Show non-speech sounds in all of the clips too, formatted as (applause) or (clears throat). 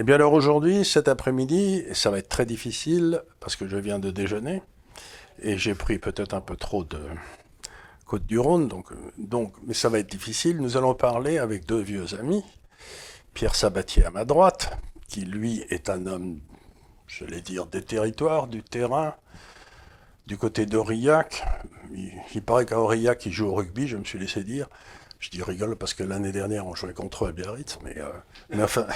Eh bien alors aujourd'hui, cet après-midi, ça va être très difficile parce que je viens de déjeuner et j'ai pris peut-être un peu trop de Côte-du-Rhône, donc, donc, mais ça va être difficile. Nous allons parler avec deux vieux amis, Pierre Sabatier à ma droite, qui lui est un homme, je vais dire, des territoires, du terrain, du côté d'Aurillac. Il, il paraît qu'à Aurillac, il joue au rugby, je me suis laissé dire. Je dis rigole parce que l'année dernière, on jouait contre eux à Biarritz, mais, euh, mais enfin.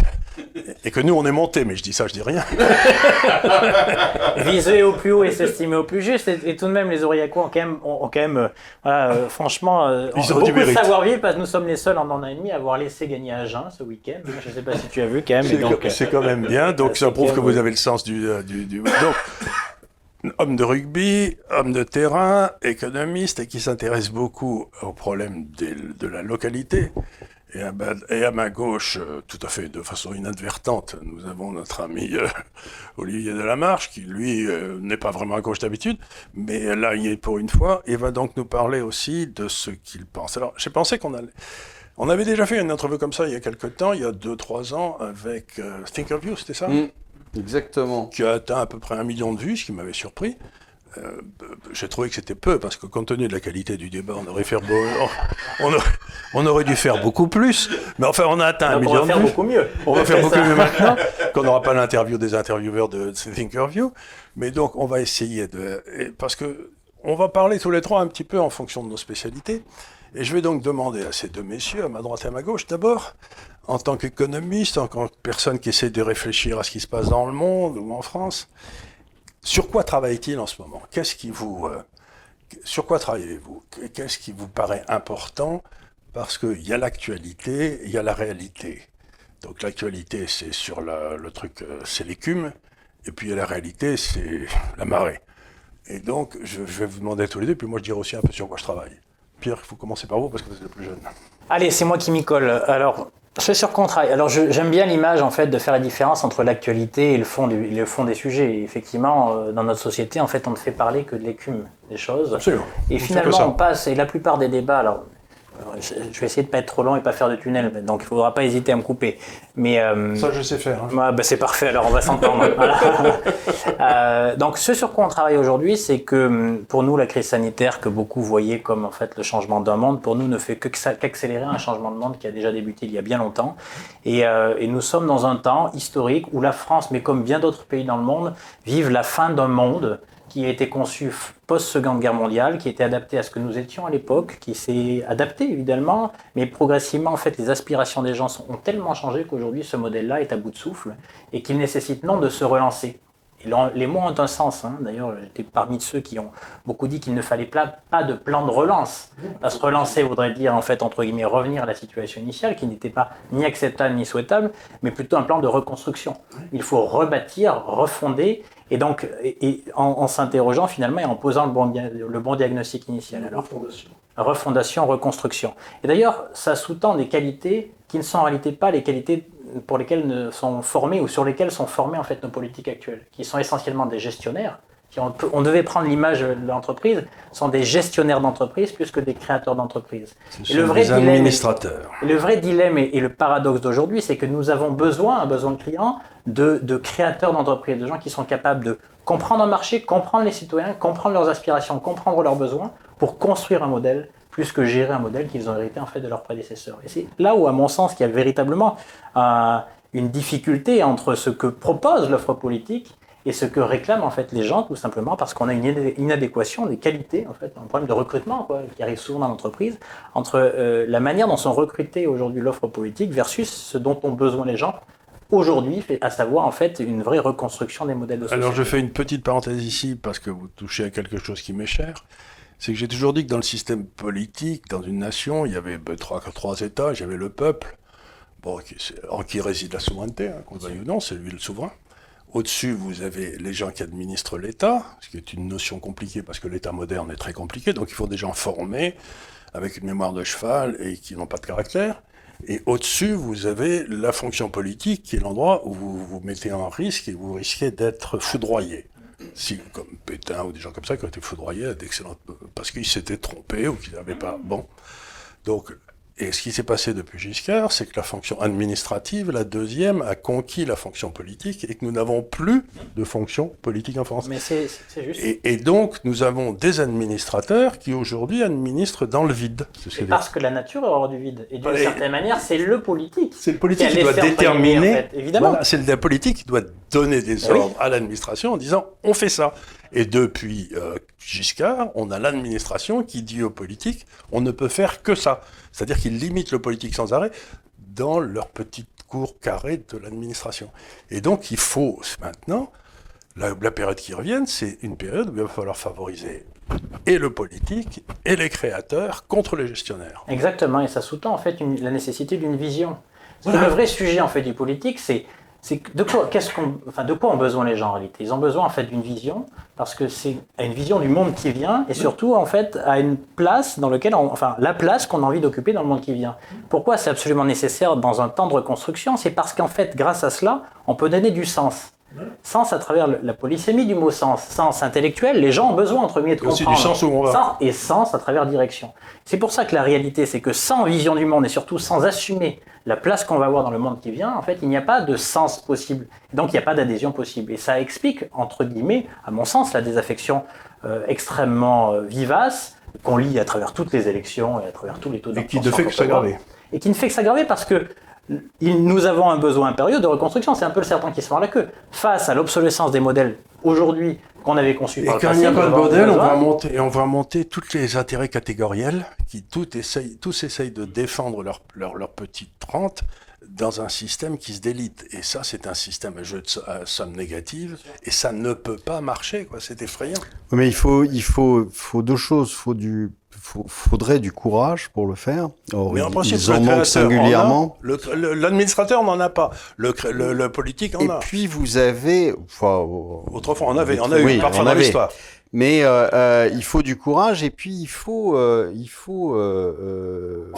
Et que nous, on est monté, mais je dis ça, je dis rien. (laughs) Viser au plus haut et s'estimer au plus juste. Et, et tout de même, les Aurillacois ont quand même, ont, ont quand même euh, voilà, euh, franchement, Ils ont beaucoup de savoir-vivre parce que nous sommes les seuls en an et demi à avoir laissé gagner Agen ce week-end. Je ne sais pas si tu as vu quand même. C'est quand- même bien, donc ça prouve que vous avez le sens du, du, du- Donc, homme de rugby, homme de terrain, économiste et qui s'intéresse beaucoup aux problèmes de la localité. Et à, et ma gauche, euh, tout à fait de façon inadvertante, nous avons notre ami euh, (laughs) Olivier Delamarche, qui lui euh, n'est pas vraiment à gauche d'habitude, mais là il est pour une fois, et va donc nous parler aussi de ce qu'il pense. Alors j'ai pensé qu'on allait... On avait déjà fait une interview comme ça il y a quelques temps, il y a 2-3 ans, avec euh, Thinkerview, c'était ça? Mm, exactement. Qui a atteint à peu près un million de vues, ce qui m'avait surpris. Euh, j'ai trouvé que c'était peu, parce que compte tenu de la qualité du débat, on aurait, fait beau- (laughs) on, aurait, on aurait dû faire beaucoup plus. Mais enfin, on a atteint un donc on million va faire de vues. beaucoup mieux. On va faire beaucoup ça. mieux maintenant, qu'on n'aura pas l'interview des intervieweurs de Thinkerview. Mais donc, on va essayer de... Parce que on va parler tous les trois un petit peu en fonction de nos spécialités. Et je vais donc demander à ces deux messieurs, à ma droite et à ma gauche, d'abord, en tant qu'économiste, en tant que personne qui essaie de réfléchir à ce qui se passe dans le monde ou en France, sur quoi travaille-t-il en ce moment? Qu'est-ce qui vous... euh, sur quoi travaillez-vous? Qu'est-ce qui vous paraît important? Parce qu'il y a l'actualité, il y a la réalité. Donc l'actualité, c'est sur le truc, euh, c'est l'écume, et puis la réalité, c'est (laughs) la marée. Et donc, je, je vais vous demander tous les deux, puis moi je dirai aussi un peu sur quoi je travaille. Pierre, il faut commencer par vous parce que vous êtes le plus jeune. Allez, c'est moi qui m'y colle. Alors, ce sur travaille. Alors, j'aime bien l'image, en fait, de faire la différence entre l'actualité et le fond, du- le fond des sujets. Et effectivement, euh, dans notre société, en fait, on ne fait parler que de l'écume des choses. Absolument. Et On finalement, on passe, et la plupart des débats, alors, je vais essayer de pas être trop long et pas faire de tunnel, donc il faudra pas hésiter à me couper. Mais euh, Ça, je sais faire. hein. Ouais, bah, c'est parfait, alors on va s'entendre. (laughs) Euh, donc ce sur quoi on travaille aujourd'hui, c'est que hum, pour nous, la crise sanitaire que beaucoup voyaient comme en fait le changement d'un monde, pour nous ne fait que qu'accélérer un changement de monde qui a déjà débuté il y a bien longtemps. Et, euh, et nous sommes dans un temps historique où la France, mais comme bien d'autres pays dans le monde, vivent la fin d'un monde qui a été conçu post-seconde guerre mondiale, qui était adapté à ce que nous étions à l'époque, qui s'est adapté évidemment, mais progressivement en fait les aspirations des gens ont tellement changé qu'aujourd'hui ce modèle-là est à bout de souffle et qu'il nécessite non de se relancer. Les mots ont un sens. hein. D'ailleurs, j'étais parmi ceux qui ont beaucoup dit qu'il ne fallait pas de plan de relance. Parce que relancer voudrait dire, en fait, entre guillemets, revenir à la situation initiale, qui n'était pas ni acceptable ni souhaitable, mais plutôt un plan de reconstruction. Il faut rebâtir, refonder, et donc, et, et en, en s'interrogeant finalement et en posant le bon, dia- le bon diagnostic initial. Alors, refondation, reconstruction. Et d'ailleurs, ça sous-tend des qualités qui ne sont en réalité pas les qualités pour lesquelles ne sont formés ou sur lesquelles sont formées en fait nos politiques actuelles, qui sont essentiellement des gestionnaires. On, devait prendre l'image de l'entreprise, sont des gestionnaires d'entreprise plus que des créateurs d'entreprise. Le vrai des dilemme- administrateurs. et Le vrai dilemme et, et le paradoxe d'aujourd'hui, c'est que nous avons besoin, un besoin de clients, de, de créateurs d'entreprises, de gens qui sont capables de comprendre un marché, comprendre les citoyens, comprendre leurs aspirations, comprendre leurs besoins, pour construire un modèle, plus que gérer un modèle qu'ils ont hérité en fait de leurs prédécesseurs. Et c'est là où, à mon sens, il y a véritablement euh, une difficulté entre ce que propose l'offre politique et ce que réclament en fait les gens, tout simplement parce qu'on a une inadé- inadéquation des qualités, en fait, un problème de recrutement quoi, qui arrive souvent dans l'entreprise, entre euh, la manière dont sont recrutées aujourd'hui l'offre politique versus ce dont ont besoin les gens aujourd'hui, à savoir en fait une vraie reconstruction des modèles de société. Alors je fais une petite parenthèse ici parce que vous touchez à quelque chose qui m'est cher. C'est que j'ai toujours dit que dans le système politique, dans une nation, il y avait ben, trois, trois États. Il y avait le peuple, bon, qui, en qui réside la souveraineté, hein, qu'on le veuille ou non, c'est lui le souverain. Au-dessus, vous avez les gens qui administrent l'État, ce qui est une notion compliquée parce que l'État moderne est très compliqué. Donc il faut des gens formés, avec une mémoire de cheval et qui n'ont pas de caractère. Et au-dessus, vous avez la fonction politique, qui est l'endroit où vous vous mettez en risque et vous risquez d'être foudroyé. Si, comme Pétain ou des gens comme ça qui ont été foudroyés d'excellentes... parce qu'ils s'étaient trompés ou qu'ils n'avaient pas... Bon. Donc, Et ce qui s'est passé depuis Giscard, c'est que la fonction administrative, la deuxième, a conquis la fonction politique et que nous n'avons plus de fonction politique en France. Mais c'est juste. Et, et, donc, nous avons des administrateurs qui aujourd'hui administrent dans le vide. Ce parce que la nature est hors du vide. Et d'une certaine manière, c'est le politique. C'est le politique qui, doit déterminer. En fait, évidemment. Voilà, c'est le politique qui doit donner des ordres oui. à l'administration en disant on fait ça. Et depuis euh, Giscard, on a l'administration qui dit aux politiques on ne peut faire que ça. C'est-à-dire qu'ils limitent le politique sans arrêt dans leur petite cour carrée de l'administration. Et donc il faut maintenant, la, la période qui revienne, c'est une période où il va falloir favoriser et le politique et les créateurs contre les gestionnaires. Exactement, et ça sous-tend en fait une, la nécessité d'une vision. Voilà. Le vrai sujet en fait du politique, c'est c'est de quoi, qu'est-ce qu'on, enfin, de quoi ont besoin les gens en réalité? Ils ont besoin en fait d'une vision, parce que c'est une vision du monde qui vient, et surtout en fait à une place dans laquelle, on, enfin, la place qu'on a envie d'occuper dans le monde qui vient. Pourquoi c'est absolument nécessaire dans un temps de reconstruction? C'est parce qu'en fait, grâce à cela, on peut donner du sens. Sens à travers la polysémie du mot sens, sens intellectuel, les gens ont besoin entre guillemets de comprendre. Aussi du sens où on va. Sens et sens à travers direction. C'est pour ça que la réalité, c'est que sans vision du monde et surtout sans assumer la place qu'on va avoir dans le monde qui vient, en fait, il n'y a pas de sens possible. Donc, il n'y a pas d'adhésion possible. Et ça explique, entre guillemets, à mon sens, la désaffection euh, extrêmement euh, vivace qu'on lit à travers toutes les élections et à travers tous les taux d'abstention. Et qui ne fait que s'aggraver. Et qui ne fait que s'aggraver parce que nous avons un besoin impérieux de reconstruction. C'est un peu le serpent qui se mord la queue. Face à l'obsolescence des modèles aujourd'hui qu'on avait conçus et par le quand passé, il n'y a pas de modèle, on va monter, et on va monter tous les intérêts catégoriels qui tout essayent, tous essayent de défendre leur, leur, leur petite rente dans un système qui se délite. Et ça, c'est un système à jeu de somme négative, et ça ne peut pas marcher, quoi. C'est effrayant. Mais il faut, il faut, faut deux choses. Faut du, faudrait du courage pour le faire. Or, Mais en principe, ils en manquent singulièrement. l'administrateur n'en a pas, le, le, le politique en Et a. puis vous avez, enfin, Autrefois, on avait, on a eu parfois on dans avait. l'histoire. Mais euh, euh, il faut du courage et puis il faut, euh, il faut, euh, euh,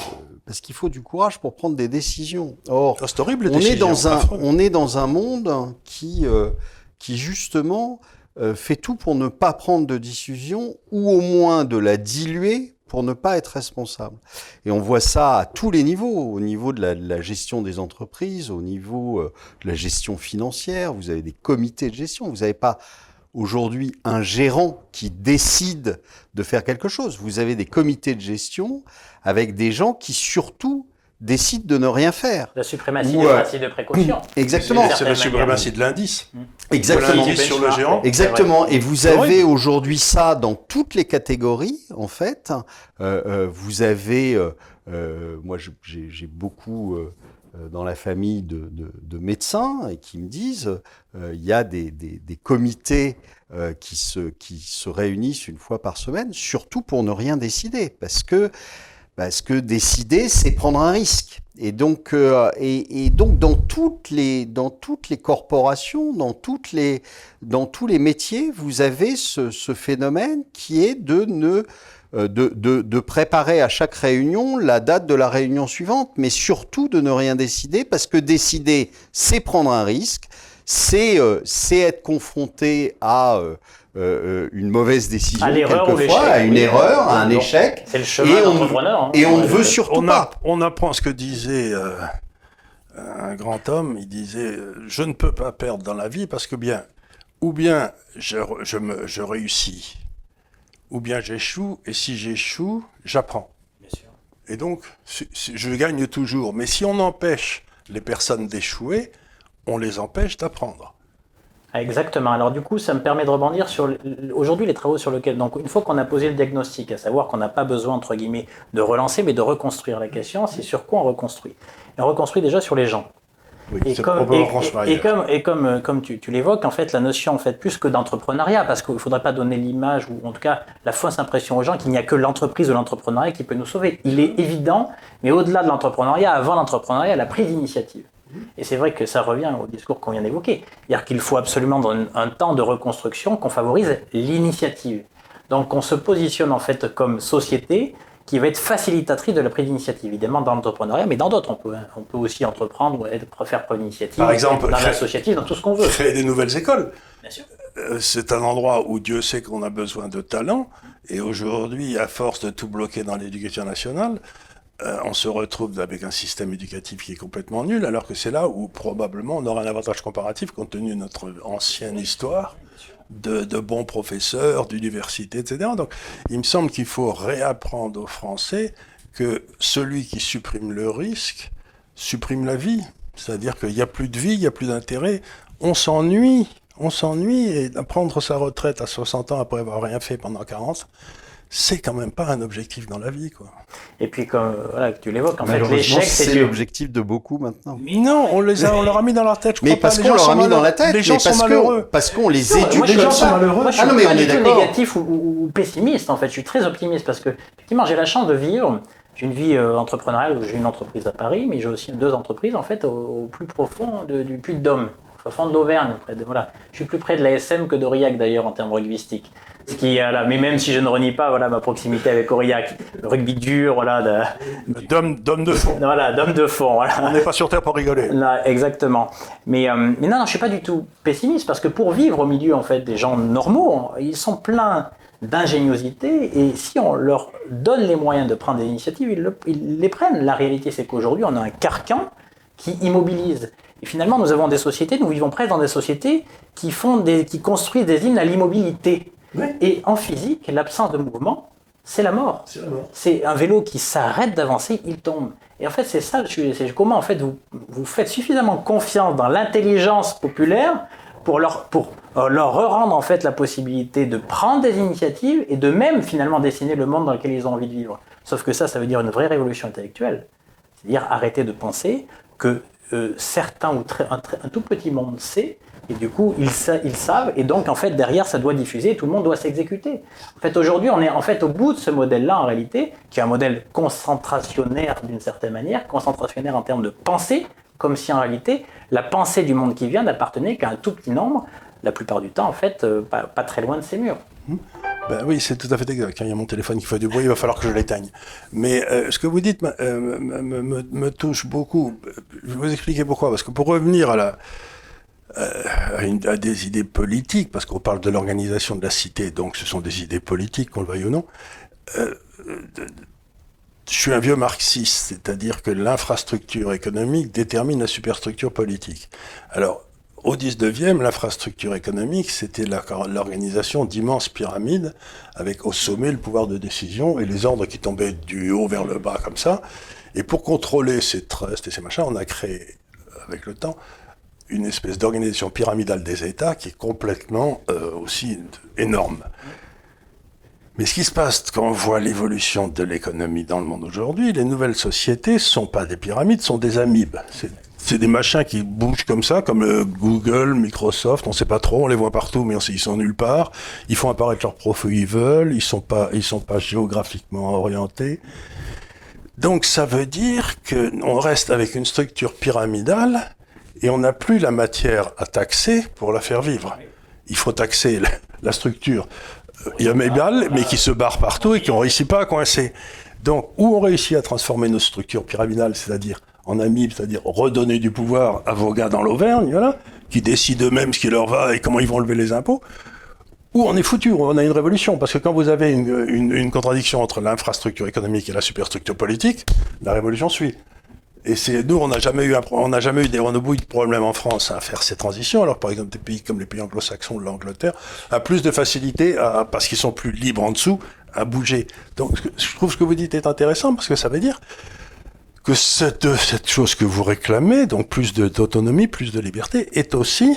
parce qu'il faut du courage pour prendre des décisions. Or, Oh, C'est horrible, on est dans un, affreux. on est dans un monde qui, euh, qui justement euh, fait tout pour ne pas prendre de décision ou au moins de la diluer pour ne pas être responsable. Et on voit ça à tous les niveaux, au niveau de la, gestion des entreprises, au niveau euh, de la gestion financière. Vous avez des comités de gestion. Vous n'avez pas aujourd'hui un gérant qui décide de faire quelque chose. Vous avez des comités de gestion avec des gens qui surtout décident de ne rien faire. La suprématie Ou, des euh, principes de précaution. (coughs) Exactement. C'est la suprématie de l'indice. Exactement. L'indice sur le géant. Exactement. Et vous avez aujourd'hui ça dans toutes les catégories, en fait. Euh, euh, vous avez, euh, euh, moi, j'ai j'ai beaucoup dans la famille de, de- de médecins et qui me disent, euh, il y a des, des- des comités euh, qui se qui se réunissent une fois par semaine, surtout pour ne rien décider, parce que parce que décider, c'est prendre un risque. Et donc, euh, et, et donc dans toutes les dans toutes les corporations, dans toutes les dans tous les métiers, vous avez ce, ce phénomène qui est de ne euh, de, de, de préparer à chaque réunion la date de la réunion suivante, mais surtout de ne rien décider, parce que décider, c'est prendre un risque, c'est euh, être confronté à euh, euh, une mauvaise décision, À l'erreur ou quelquefois, à une oui. erreur, à un échec, C'est le chemin Et on- d'entrepreneur. hein. et on ne veut ouais. surtout on, pas. on apprend ce que disait euh, un grand homme. Il disait euh, Je ne peux pas perdre dans la vie parce que bien, ou bien je, re- je, me, je réussis, ou bien j'échoue, et si j'échoue, j'apprends. Et donc, je gagne toujours. Mais si on empêche les personnes d'échouer, on les empêche d'apprendre. Ah, Exactement. Alors du coup, ça me permet de rebondir sur aujourd'hui les travaux sur lesquels. Donc une fois qu'on a posé le diagnostic, à savoir qu'on n'a pas besoin entre guillemets de relancer, mais de reconstruire la question, c'est sur quoi on reconstruit? Et on reconstruit déjà sur les gens. Oui, Et comme, et- comme, et comme, euh, comme tu, tu l'évoques, en fait, la notion, en fait, plus que d'entrepreneuriat, parce qu'il ne faudrait pas donner l'image, ou en tout cas la fausse impression aux gens qu'il n'y a que l'entreprise ou l'entrepreneuriat qui peut nous sauver. Il est évident, mais au-delà de l'entrepreneuriat, avant l'entrepreneuriat, la prise d'initiative. Et c'est vrai que ça revient au discours qu'on vient d'évoquer. C'est-à-dire qu'il faut absolument, dans un- temps de reconstruction, qu'on favorise l'initiative. Donc, on se positionne en fait comme société qui va être facilitatrice de la prise d'initiative, évidemment dans l'entrepreneuriat, mais dans d'autres. On peut, on peut aussi entreprendre ou être, faire preuve d'initiative, Par exemple, dans l'associatif, dans tout ce qu'on veut. Créer des nouvelles écoles. Bien sûr. Euh, c'est un endroit où Dieu sait qu'on a besoin de talent. Et aujourd'hui, à force de tout bloquer dans l'éducation nationale, euh, on se retrouve avec un système éducatif qui est complètement nul, alors que c'est là où probablement on aura un avantage comparatif compte tenu de notre ancienne histoire de, de bons professeurs, d'universités, etc. Donc il me semble qu'il faut réapprendre aux Français que celui qui supprime le risque supprime la vie. C'est-à-dire qu'il n'y a plus de vie, il n'y a plus d'intérêt, on s'ennuie, on s'ennuie, et prendre sa retraite à 60 ans après avoir rien fait pendant 40, c'est quand même pas un objectif dans la vie, quoi. Et puis, comme voilà, tu l'évoques, en fait, l'échec, c'est du... l'objectif de beaucoup maintenant. Mais non, on les a, on leur a mis dans leur tête. Je Mais crois parce qu'on leur a mis dans la tête, Les gens mais sont parce malheureux. que parce qu'on les éduque les suis gens pas- sont malheureux. Moi, je Ah suis non, mais pas on est d'accord. négatif ou, pessimiste, en fait. Je suis très optimiste parce que, effectivement, j'ai la chance de vivre. J'ai une vie euh, entrepreneuriale où j'ai une entreprise à Paris, mais j'ai aussi deux entreprises, en fait, au, au plus profond de- du Puy-de-Dôme, au fond de l'Auvergne. de- Voilà. Je suis plus près de la SM que d'Aurillac, d'ailleurs, en termes linguistiques. Ce qui, là, mais même si je ne renie pas voilà, ma proximité avec Aurillac, le rugby dur, voilà, de, D'hommes d'hommes de fond. voilà, d'homme de fond. Voilà. On n'est pas sur Terre pour rigoler. Là, exactement. Mais, euh, mais non, non, je suis pas du tout pessimiste parce que pour vivre au milieu en fait des gens normaux, ils sont pleins d'ingéniosité et si on leur donne les moyens de prendre des initiatives, ils, le- ils les prennent. La réalité, c'est qu'aujourd'hui, on a un carcan qui immobilise. Et finalement, nous avons des sociétés, nous vivons presque dans des sociétés qui font des, qui construisent des hymnes à l'immobilité. Et en physique, l'absence de mouvement, c'est la mort. C'est un vélo qui s'arrête d'avancer, il tombe. Et en fait, c'est ça, le sujet. c'est comment en fait vous, vous faites suffisamment confiance dans l'intelligence populaire pour leur, pour euh, leur rendre en fait la possibilité de prendre des initiatives et de même finalement dessiner le monde dans lequel ils ont envie de vivre. Sauf que ça, ça veut dire une vraie révolution intellectuelle. C'est-à-dire arrêter de penser que euh, certains ou très- un, très- un tout petit monde sait, et du coup ils, sa- ils savent, et donc en fait derrière ça doit diffuser, tout le monde doit s'exécuter. En fait aujourd'hui on est en fait au bout de ce modèle-là en réalité, qui est un modèle concentrationnaire d'une certaine manière, concentrationnaire en termes de pensée, comme si en réalité la pensée du monde qui vient n'appartenait qu'à un tout petit nombre, la plupart du temps en fait euh, pas, très loin de ces murs. Ben oui, c'est tout à fait exact. Quand il y a mon téléphone qui fait du bruit, il va falloir que je l'éteigne. Mais euh, ce que vous dites me, euh, me, touche beaucoup. Je vais vous expliquer pourquoi. Parce que pour revenir à, la, à, une- à des idées politiques, parce qu'on parle de l'organisation de la cité, donc ce sont des idées politiques, qu'on le veuille ou non, euh, de- je suis un vieux marxiste, c'est-à-dire que l'infrastructure économique détermine la superstructure politique. Alors, au 19e, l'infrastructure économique, c'était l'organisation d'immenses pyramides avec au sommet le pouvoir de décision et les ordres qui tombaient du haut vers le bas comme ça. Et pour contrôler ces trusts et ces machins, on a créé, avec le temps, une espèce d'organisation pyramidale des États qui est complètement euh, aussi énorme. Mais ce qui se passe quand on voit l'évolution de l'économie dans le monde aujourd'hui, les nouvelles sociétés sont pas des pyramides, sont des amibes. C'est- des machins qui bougent comme ça, comme euh, Google, Microsoft, on sait pas trop, on les voit partout, mais ils sont nulle part. Ils font apparaître leurs profits où ils veulent, ils sont pas, ils sont pas géographiquement orientés. Donc ça veut dire que on reste avec une structure pyramidale et on n'a plus la matière à taxer pour la faire vivre. Il faut taxer la, structure euh, irrémédiable, mais qui se barre partout et qui ne réussit pas à coincer. Donc, où on réussit à transformer nos structures pyramidales, c'est-à-dire en amibes, c'est-à-dire redonner du pouvoir à vos gars dans l'Auvergne, voilà, qui décident eux-mêmes ce qui leur va et comment ils vont lever les impôts, ou on est foutu, on a une révolution. Parce que quand vous avez une contradiction entre l'infrastructure économique et la superstructure politique, la révolution suit. Et c'est nous, on n'a jamais eu, on n'a jamais eu des, on de problèmes en France à faire ces transitions. Alors, par exemple, des pays comme les pays anglo-saxons, l'Angleterre, a plus de facilité parce qu'ils sont plus libres en dessous à bouger. Donc, je trouve ce que vous dites est intéressant parce que ça veut dire que cette, chose que vous réclamez, donc plus d'autonomie, plus de liberté, est aussi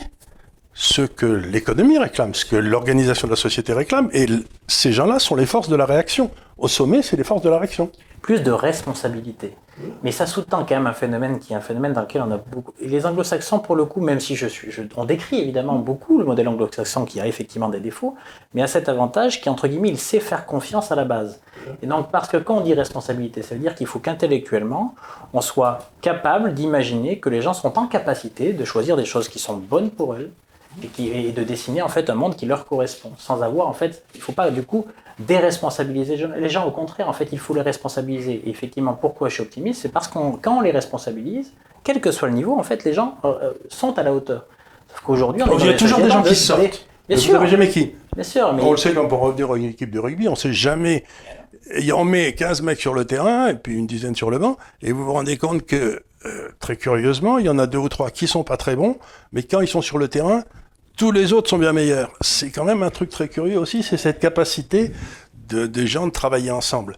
ce que l'économie réclame, ce que l'organisation de la société réclame, et ces gens-là sont les forces de la réaction. Au sommet, c'est les forces de la réaction. plus de responsabilité. Mais ça sous-tend quand même un phénomène qui est un phénomène dans lequel on a beaucoup. Les anglo-saxons, pour le coup, même si je suis. Je... On décrit évidemment beaucoup le modèle anglo-saxon qui a effectivement des défauts, mais a cet avantage qui, entre guillemets, il sait faire confiance à la base. Et donc, parce que quand on dit responsabilité, ça veut dire qu'il faut qu'intellectuellement, on soit capable d'imaginer que les gens sont en capacité de choisir des choses qui sont bonnes pour elles et, et de dessiner en fait un monde qui leur correspond, sans avoir en fait, il ne faut pas du coup déresponsabiliser les gens. Les gens, au contraire, en fait, il faut les responsabiliser. Et effectivement, pourquoi je suis optimiste, c'est parce qu'on quand on les responsabilise, quel que soit le niveau, en fait, les gens euh, euh, sont à la hauteur. Sauf qu'aujourd'hui, on il y a des toujours des gens qui sortent. Bien Vous sûr, savez jamais qui. bien sûr, mais On le sait quand pour revenir à une équipe de rugby, on sait jamais Et on met 15 mecs sur le terrain et puis une dizaine sur le banc, et vous vous rendez compte que, euh, très curieusement, il y en a deux ou trois qui sont pas très bons, mais quand ils sont sur le terrain, tous les autres sont bien meilleurs. C'est quand même un truc très curieux aussi, c'est cette capacité de, des gens de travailler ensemble.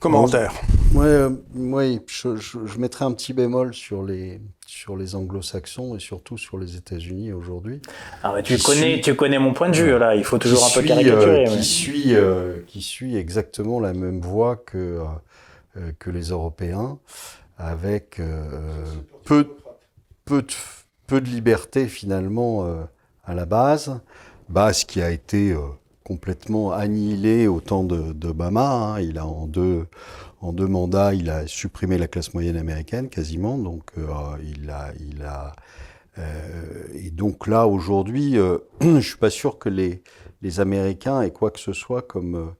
Commentaire. Euh, ouais, je, je, je mettrais un petit bémol sur les, sur les anglo-saxons et surtout sur les États-Unis aujourd'hui. Ah tu, Qui connais, tu connais mon point de vue, là. Il faut toujours un qui peu suit, caricaturer. euh, mais- qui, suit, euh, qui suit exactement la même voie que, euh, euh, que les Européens, avec euh, peu, peu, de, peu de liberté finalement euh, à la base, base qui a été euh, complètement annihilée au temps de- d'Obama. hein. Il a en deux, en deux mandats, il a supprimé la classe moyenne américaine quasiment, donc euh, il a, il a euh, et donc là, aujourd'hui, (clears throat) je suis pas sûr que les, les Américains aient quoi que ce soit comme,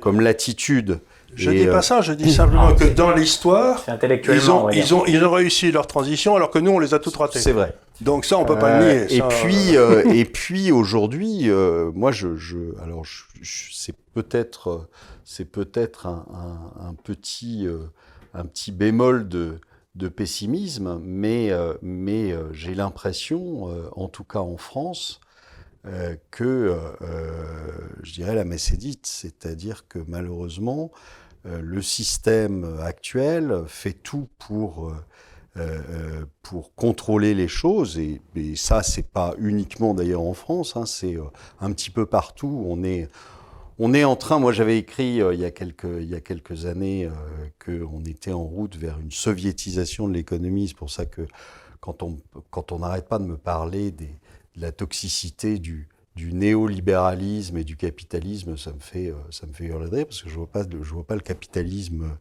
comme latitude. Je dis euh, pas ça, je dis simplement que dans l'histoire, ils on ont, va dire. ils, ont, ils ont réussi leur transition alors que nous, on les a toutes ratées. C'est vrai. Donc ça, on peut pas Euh, le nier. et ça, puis, euh, et puis aujourd'hui, euh, moi, je, je, alors, je, je- c'est peut-être, euh, c'est peut-être un, un, un petit, euh, un petit bémol de, de pessimisme, mais, euh, mais euh, j'ai l'impression, euh, en tout cas en France, euh, que, euh, euh, je dirais, la messe est dite, c'est-à-dire que malheureusement, euh, le système actuel fait tout pour euh, euh, euh, pour contrôler les choses. Et, et ça c'est pas uniquement d'ailleurs en France hein, c'est euh, un petit peu partout. On est on est en train moi j'avais écrit euh, il y a quelques il y a quelques années euh, que on était en route vers une soviétisation de l'économie. C'est pour ça que quand on quand on n'arrête pas de me parler de la toxicité du du néolibéralisme et du capitalisme, ça me fait, euh, ça me fait hurler parce que je vois pas, je vois pas le capitalisme euh,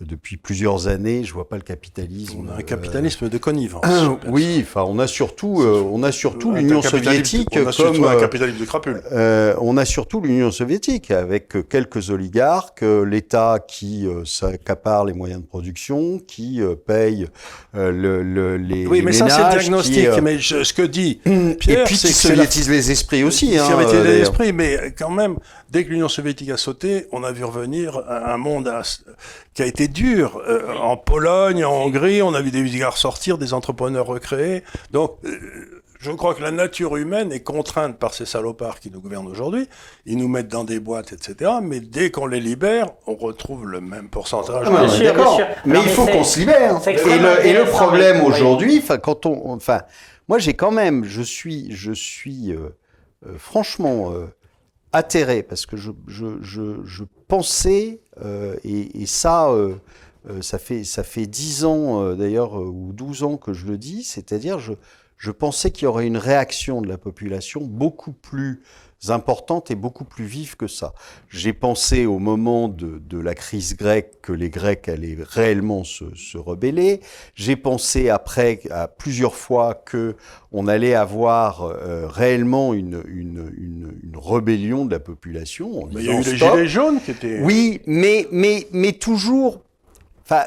depuis plusieurs années. Je vois pas le capitalisme. On a un euh, capitalisme de connivence. (clears throat) oui, enfin, on a surtout, euh, on a surtout Un l'Union soviétique on a surtout comme. un euh, capitalisme de crapule. euh, on a surtout l'Union soviétique avec quelques oligarques, l'État qui s'accapare les moyens de production, qui paye le, le- les, Oui, les mais ça, c'est ménages, diagnostic. qui, euh, Mais je- ce que dit (clears throat) et Pierre, puis c'est qui c'est la soviétise les esprits aussi. Hein, Soviétisé euh, d'ailleurs. l'esprit, mais quand même, dès que l'Union soviétique a sauté, on a vu revenir un monde à- qui a été dur. Euh, en Pologne, en Hongrie, on a vu des oligarques sortir, des entrepreneurs recréés. Donc, euh, je crois que la nature humaine est contrainte par ces salopards qui nous gouvernent aujourd'hui. Ils nous mettent dans des boîtes, etc. Mais dès qu'on les libère, on retrouve le même pourcentage. Ah, sûr, d'accord. Mais Non, il mais faut qu'on se libère. Et le, et le intéressant, problème oui. aujourd'hui, enfin, quand on, enfin, moi j'ai quand même, je suis, je suis euh, euh, franchement euh, atterré parce que je, pensais euh, et, et ça, euh, euh, ça fait, ça fait 10 ans d'ailleurs ou 12 ans que je le dis, c'est-à-dire je pensais qu'il y aurait une réaction de la population beaucoup plus importante et beaucoup plus vive que ça. J'ai pensé au moment de, de la crise grecque que les Grecs allaient réellement se, se rebeller. J'ai pensé après à plusieurs fois que on allait avoir euh, réellement une, une, une, une rébellion de la population. en Mais il y a eu les gilets jaunes qui étaient. Oui, mais, mais, mais toujours, enfin,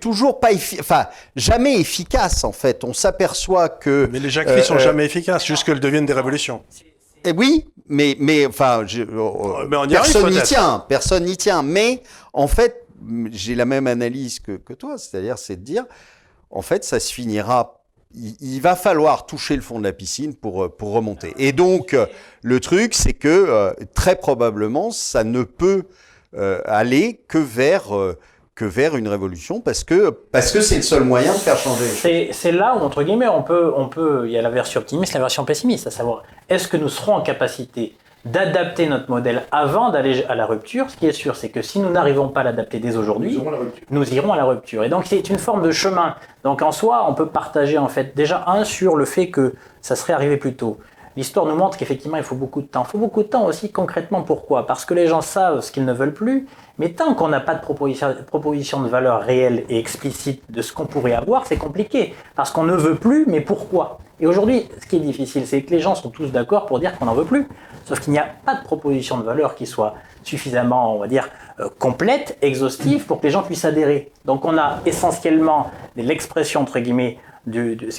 toujours pas, enfin, jamais efficace en fait. On s'aperçoit que, Mais les jacqueries Euh, sont euh, jamais efficaces, jusqu'elles deviennent des révolutions. Eh oui, mais, mais, enfin, je- mais on y arrive personne n'y tient, personne n'y tient. Mais en fait, j'ai la même analyse que, que toi, c'est-à-dire, c'est de dire, en fait, ça se finira. Il, va falloir toucher le fond de la piscine pour, euh, pour remonter. Et donc, euh, le truc, c'est que euh, très probablement, ça ne peut aller que vers, que vers une révolution parce que parce que c'est le seul moyen de faire changer. C'est là où, entre guillemets, on peut, on peut, il y a la version optimiste, la version pessimiste, à savoir, est-ce que nous serons en capacité d'adapter notre modèle avant d'aller à la rupture? Ce qui est sûr, c'est que si nous n'arrivons pas à l'adapter dès aujourd'hui, nous irons à la rupture. Et donc, c'est une forme de chemin. Donc, en soi, on peut partager, en fait, déjà, un, sur le fait que ça serait arrivé plus tôt. L'histoire nous montre qu'effectivement, il faut beaucoup de temps. Il faut beaucoup de temps aussi, concrètement, pourquoi? Parce que les gens savent ce qu'ils ne veulent plus, mais tant qu'on n'a pas de proposition, de valeur réelle et explicite de ce qu'on pourrait avoir, c'est compliqué. Parce qu'on ne veut plus, mais pourquoi? Et aujourd'hui, ce qui est difficile, c'est que les gens sont tous d'accord pour dire qu'on n'en veut plus. Sauf qu'il n'y a pas de proposition de valeur qui soit suffisamment, on va dire, euh, complète, exhaustive, pour que les gens puissent adhérer. Donc on a essentiellement l'expression, entre guillemets,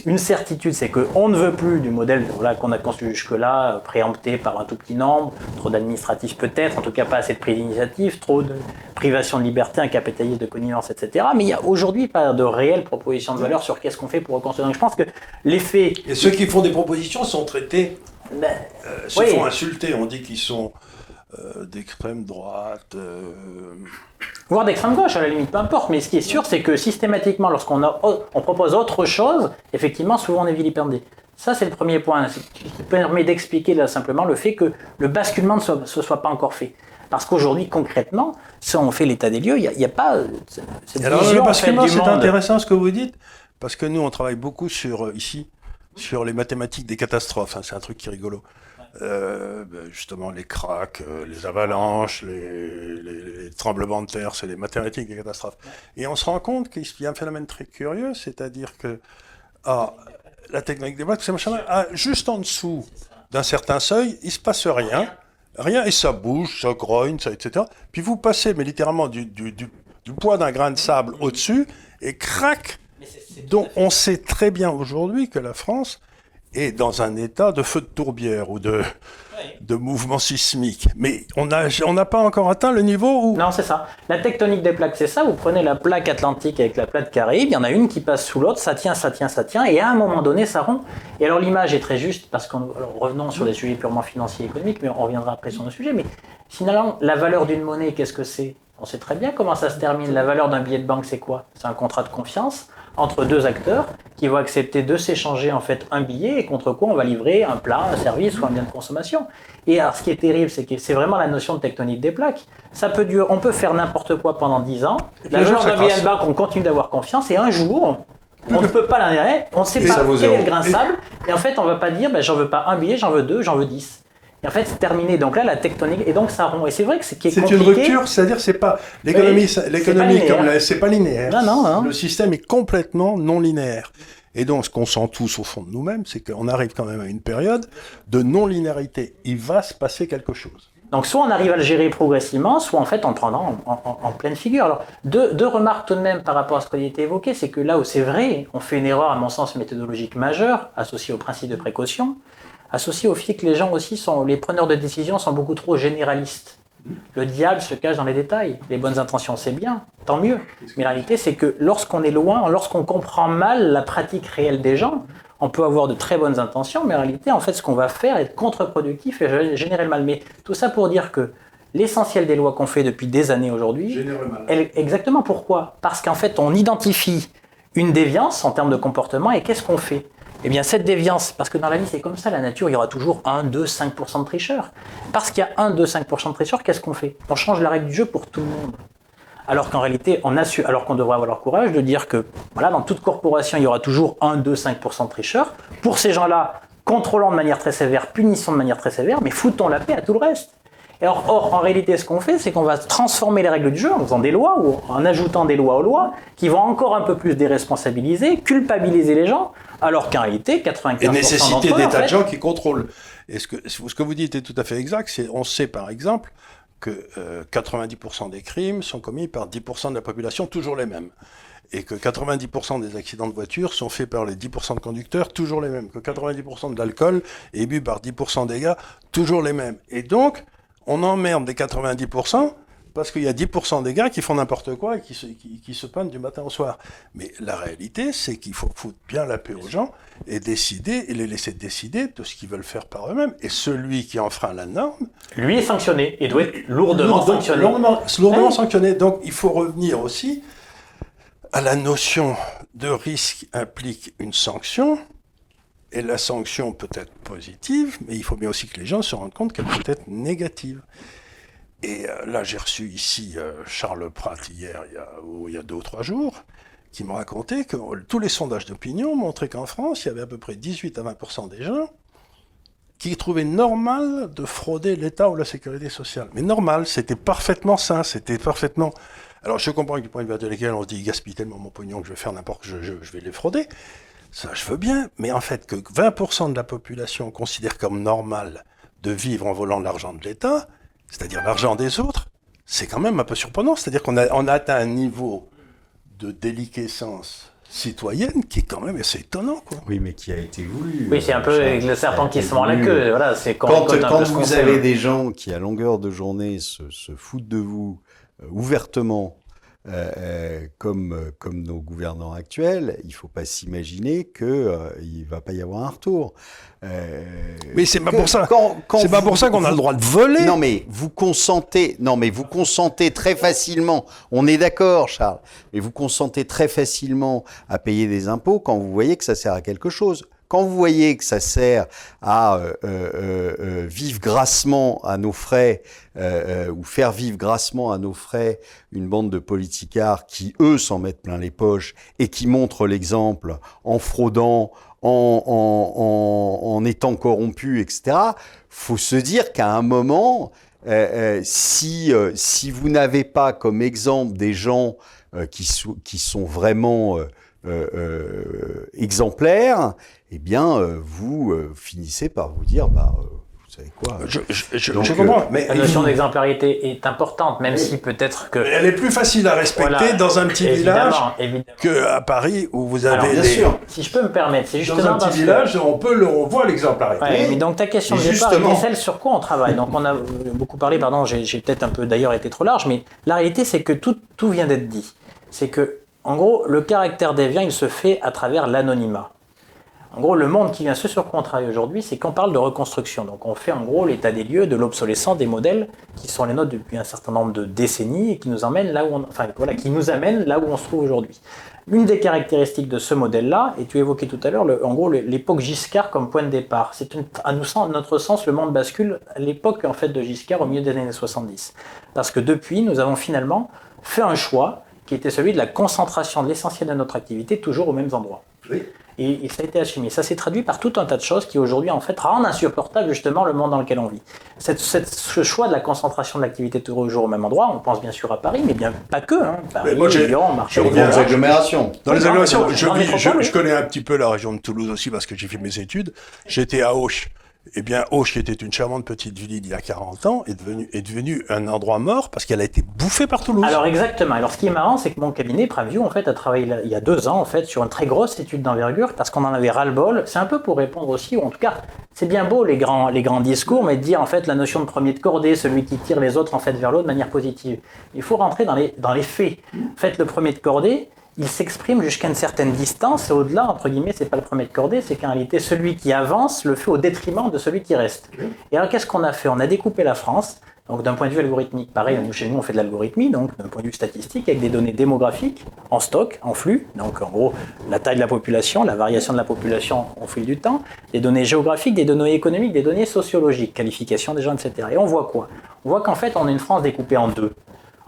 une certitude, c'est qu'on ne veut plus du modèle voilà, qu'on a construit jusque-là, euh, préempté par un tout petit nombre, trop d'administratifs peut-être, en tout cas pas assez de prise d'initiative, trop de privation de liberté, un capitalisme de connivence, etc. Mais il n'y a aujourd'hui pas de réelle proposition de valeur sur qu'est-ce qu'on fait pour reconstruire. Donc je pense que l'effet... Et ceux qui font des propositions sont traités, ben, euh, se font insulter, on dit qu'ils sont euh, d'extrême droite. Euh... Voire d'extrême gauche, à la limite, peu importe. Mais ce qui est sûr, c'est que systématiquement, lorsqu'on on propose autre chose, effectivement, souvent on est vilipendé. Ça, c'est le premier point. qui permet d'expliquer là, simplement le fait que le basculement ne soit, se soit pas encore fait. Parce qu'aujourd'hui, concrètement, si on fait l'état des lieux, il n'y a, pas cette Alors, vision, le basculement, c'est intéressant ce que vous dites, parce que nous, on travaille beaucoup sur, euh, ici, sur les mathématiques des catastrophes. Hein, c'est un truc qui est rigolo. Euh, ben, justement les cracks, euh, les avalanches, les, tremblements de terre, c'est les mathématiques des catastrophes. Et on se rend compte qu'il y a un phénomène très curieux, c'est-à-dire que ah, la technique des blocs, c'est machin, ah, juste en dessous d'un certain seuil, il se passe rien, rien, et ça bouge, ça grogne, ça, etc. Puis vous passez, mais littéralement, du, du, du, du poids d'un grain de sable au-dessus, et crac Donc on sait très bien aujourd'hui que la France est dans un état de feu de tourbière ou de, de mouvement sismique. Mais on n'a on n'a pas encore atteint le niveau où... Non, c'est ça. La tectonique des plaques, c'est ça. Vous prenez la plaque atlantique avec la plaque caraïbe, il y en a une qui passe sous l'autre, ça tient, ça tient, ça tient, et à un moment donné, ça rompt. Et alors l'image est très juste, parce qu'on revenons sur des sujets purement financiers et économiques, mais on reviendra après sur nos sujets. Mais finalement, la valeur d'une monnaie, qu'est-ce que c'est? On sait très bien comment ça se termine. La valeur d'un billet de banque, c'est quoi? C'est un contrat de confiance entre deux acteurs qui vont accepter de s'échanger en fait un billet et contre quoi on va livrer un plat, un service ou un bien de consommation. Et alors ce qui est terrible, c'est que c'est vraiment la notion de tectonique des plaques. Ça peut durer, on peut faire n'importe quoi pendant 10 ans. La valeur d'un billet de on continue d'avoir confiance et un jour, on ne peut pas l'intérêt, on ne sait pas quel est le grain de sable, et en fait on ne va pas dire ben, j'en veux pas un billet, j'en veux deux, j'en veux dix. Et en fait, c'est terminé. Donc là, la tectonique, et donc ça rompt. Et c'est vrai que c'est qui C'est une rupture, c'est-à-dire c'est pas l'économie, l'économie c'est pas linéaire. Non, non, non. Le système est complètement non linéaire. Et donc, ce qu'on sent tous au fond de nous-mêmes, c'est qu'on arrive quand même à une période de non-linéarité. Il va se passer quelque chose. Donc, soit on arrive à le gérer progressivement, soit en fait on le prendra en, pleine figure. Alors, deux, deux, remarques tout de même par rapport à ce qui a été évoqué, c'est que là où c'est vrai, on fait une erreur, à mon sens, méthodologique majeure, associée au principe de précaution associé au fait que les gens aussi sont, les preneurs de décision sont beaucoup trop généralistes. Le diable se cache dans les détails. Les bonnes intentions, c'est bien, tant mieux. Mais la réalité, c'est que lorsqu'on est loin, lorsqu'on comprend mal la pratique réelle des gens, on peut avoir de très bonnes intentions, mais en réalité, en fait, ce qu'on va faire est contre-productif et générer le mal. Mais tout ça pour dire que l'essentiel des lois qu'on fait depuis des années aujourd'hui, exactement pourquoi? Parce qu'en fait, on identifie une déviance en termes de comportement et qu'est-ce qu'on fait? Eh bien, cette déviance, parce que dans la vie, c'est comme ça, la nature, il y aura toujours 1, 2, 5% de tricheurs. Parce qu'il y a 1, 2, 5% de tricheurs, qu'est-ce qu'on fait? On change la règle du jeu pour tout le monde. Alors qu'en réalité, on su, alors qu'on devrait avoir le courage de dire que, voilà, dans toute corporation, il y aura toujours 1, 2, 5% de tricheurs. Pour ces gens-là, contrôlons de manière très sévère, punissons de manière très sévère, mais foutons la paix à tout le reste. or, or, en réalité, ce qu'on fait, c'est qu'on va transformer les règles du jeu en faisant des lois ou en ajoutant des lois aux lois qui vont encore un peu plus déresponsabiliser, culpabiliser les gens, alors qu'en réalité, 95% Et nécessité des tas de gens qui contrôlent. Et ce que, ce que vous dites est tout à fait exact. C'est, on sait par exemple que 90% euh, des crimes sont commis par 10% de la population, toujours les mêmes. Et que 90% des accidents de voiture sont faits par les 10% de conducteurs, toujours les mêmes. Que 90% de l'alcool est bu par 10% des gars, toujours les mêmes. Et donc, on emmerde des 90% parce qu'il y a 10% des gars qui font n'importe quoi et qui se, qui, se peignent du matin au soir. Mais la réalité, c'est qu'il faut foutre bien la paix aux gens et décider, et les laisser décider de ce qu'ils veulent faire par eux-mêmes. Et celui qui enfreint la norme... Lui est sanctionné et doit être lourdement, sanctionné. Lourdement, sanctionné. Donc il faut revenir aussi à la notion de risque implique une sanction. Et la sanction peut être positive, mais il faut bien aussi que les gens se rendent compte qu'elle peut être négative. Et euh, là, j'ai reçu ici euh, Charles Pratt hier, il y, a, il y a deux ou trois jours, qui me racontait que tous les sondages d'opinion montraient qu'en France, il y avait à peu près 18 à 20% des gens qui trouvaient normal de frauder l'État ou la sécurité sociale. Mais normal, c'était parfaitement sain, c'était parfaitement... Alors je comprends que du point de vue intellectuel, on se dit, il gaspille tellement mon pognon que je vais faire n'importe je, je, je vais les frauder. Ça, je veux bien, mais en fait, que 20% de la population considère comme normal de vivre en volant l'argent de l'État, c'est-à-dire l'argent des autres, c'est quand même un peu surprenant. C'est-à-dire qu'on a, on a atteint un niveau de déliquescence citoyenne qui est quand même assez étonnant. Quoi. Oui, mais qui a été voulu. Oui, c'est un peu le serpent qui se mord la queue. Voilà, c'est quand, Quand, vous avez des gens qui, à longueur de journée, se, se foutent de vous euh, ouvertement, euh, euh, comme, euh, comme nos gouvernants actuels, il ne faut pas s'imaginer qu'il ne va pas y avoir un retour. Euh, Mais c'est pas pour ça. C'est pas pour ça qu'on a le droit de voler. Non, mais vous consentez. Non, mais vous consentez très facilement. On est d'accord, Charles. Mais vous consentez très facilement à payer des impôts quand vous voyez que ça sert à quelque chose. Quand vous voyez que ça sert à euh, euh, euh, vivre grassement à nos frais euh, euh, ou faire vivre grassement à nos frais une bande de politicards qui eux s'en mettent plein les poches et qui montrent l'exemple en fraudant, en, en, en, en étant corrompus, etc. Faut se dire qu'à un moment, euh, euh, si euh, si vous n'avez pas comme exemple des gens euh, qui, sou- qui sont vraiment euh, euh, exemplaires, eh bien, euh, vous euh, finissez par vous dire, bah, euh, vous savez quoi Je, je, je- Donc, je comprends, mais La notion d'exemplarité est importante, même si peut-être que. elle est plus facile à respecter Voilà, dans un petit village évidemment. qu'à Paris où vous avez Alors, bien des- sûr. Si je peux me permettre, c'est Dans justement un petit parce que- village, on peut le, on voit l'exemplarité. Ouais, mais donc ta question de départ était celle sur quoi on travaille. Donc on a beaucoup parlé, pardon, j'ai j'ai peut-être un peu d'ailleurs été trop large, mais la réalité c'est que tout, tout vient d'être dit. C'est que, en gros, le caractère déviant, il se fait à travers l'anonymat. En gros, le monde qui vient, ce sur quoi on travaille aujourd'hui, c'est qu'on parle de reconstruction. Donc on fait en gros l'état des lieux de l'obsolescence des modèles qui sont les nôtres depuis un certain nombre de décennies et qui nous emmènent là où on, enfin, voilà, qui nous amènent là où on se trouve aujourd'hui. Une des caractéristiques de ce modèle-là, et tu évoquais tout à l'heure, en l'époque Giscard comme point de départ. C'est à sens- notre sens, le monde bascule à l'époque en fait de Giscard au milieu des années 70. Parce que depuis, nous avons finalement fait un choix qui était celui de la concentration de l'essentiel de notre activité toujours aux mêmes endroits. Et, et ça a été assumé. Ça s'est traduit par tout un tas de choses qui aujourd'hui en fait rendent insupportable justement le monde dans lequel on vit. Cette, cette- ce choix de la concentration de l'activité toujours au même endroit, on pense bien sûr à Paris, mais bien pas que. Hein. Paris, Mais moi, j'ai- Lyon, Marseille, je reviens aux agglomérations. Dans les Oui, agglomérations, je, je- je connais un petit peu la région de Toulouse aussi parce que j'ai fait mes études. J'étais à Auch. Eh bien, Auch, qui était une charmante petite ville il y a 40 ans, est devenue devenu un endroit mort parce qu'elle a été bouffée par Toulouse. Alors exactement. Alors ce qui est marrant, c'est que mon cabinet Praview en fait a travaillé il y a deux ans en fait sur une très grosse étude d'envergure parce qu'on en avait ras le bol. C'est un peu pour répondre aussi, ou en tout cas, c'est bien beau les grands les grands discours, mais de dire en fait la notion de premier de cordée, celui qui tire les autres en fait vers l'autre de manière positive. Il faut rentrer dans les dans les faits. En fait, le premier de cordée. Il s'exprime jusqu'à une certaine distance et au-delà, entre guillemets, c'est pas le premier de cordée, c'est qu'en réalité, celui qui avance le fait au détriment de celui qui reste. Et alors, qu'est-ce qu'on a fait? On a découpé la France. Donc d'un point de vue algorithmique, pareil, chez nous on fait de l'algorithmie, donc d'un point de vue statistique, avec des données démographiques en stock, en flux, donc en gros la taille de la population, la variation de la population au fil du temps, des données géographiques, des données économiques, des données sociologiques, qualification des gens, etc. Et on voit quoi? On voit qu'en fait on a une France découpée en deux,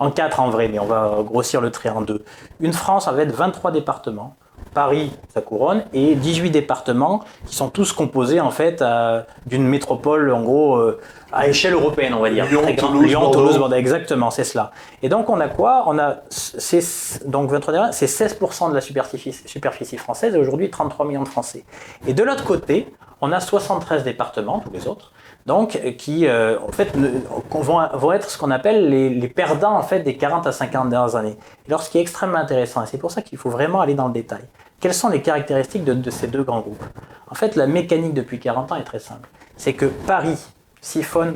en quatre en vrai, mais on va grossir le trait en deux. Une France avec 23 départements, Paris, sa couronne, et 18 départements qui sont tous composés en fait euh, d'une métropole en gros euh, à échelle européenne, on va dire. Lyon. Toulouse, Lyon. Toulouse, Bordeaux, exactement, c'est cela. Et donc on a quoi? On a c'est donc 23 départements, c'est 16% de la superficie, superficie française et aujourd'hui 33 millions de Français. Et de l'autre côté, on a 73 départements, tous les autres, donc euh, qui euh, en fait vont, être ce qu'on appelle les, perdants en fait des 40 à 50 dernières années. Et ce qui est extrêmement intéressant, et c'est pour ça qu'il faut vraiment aller dans le détail, quelles sont les caractéristiques de, de ces deux grands groupes? En fait, la mécanique depuis 40 ans est très simple. C'est que Paris siphonne.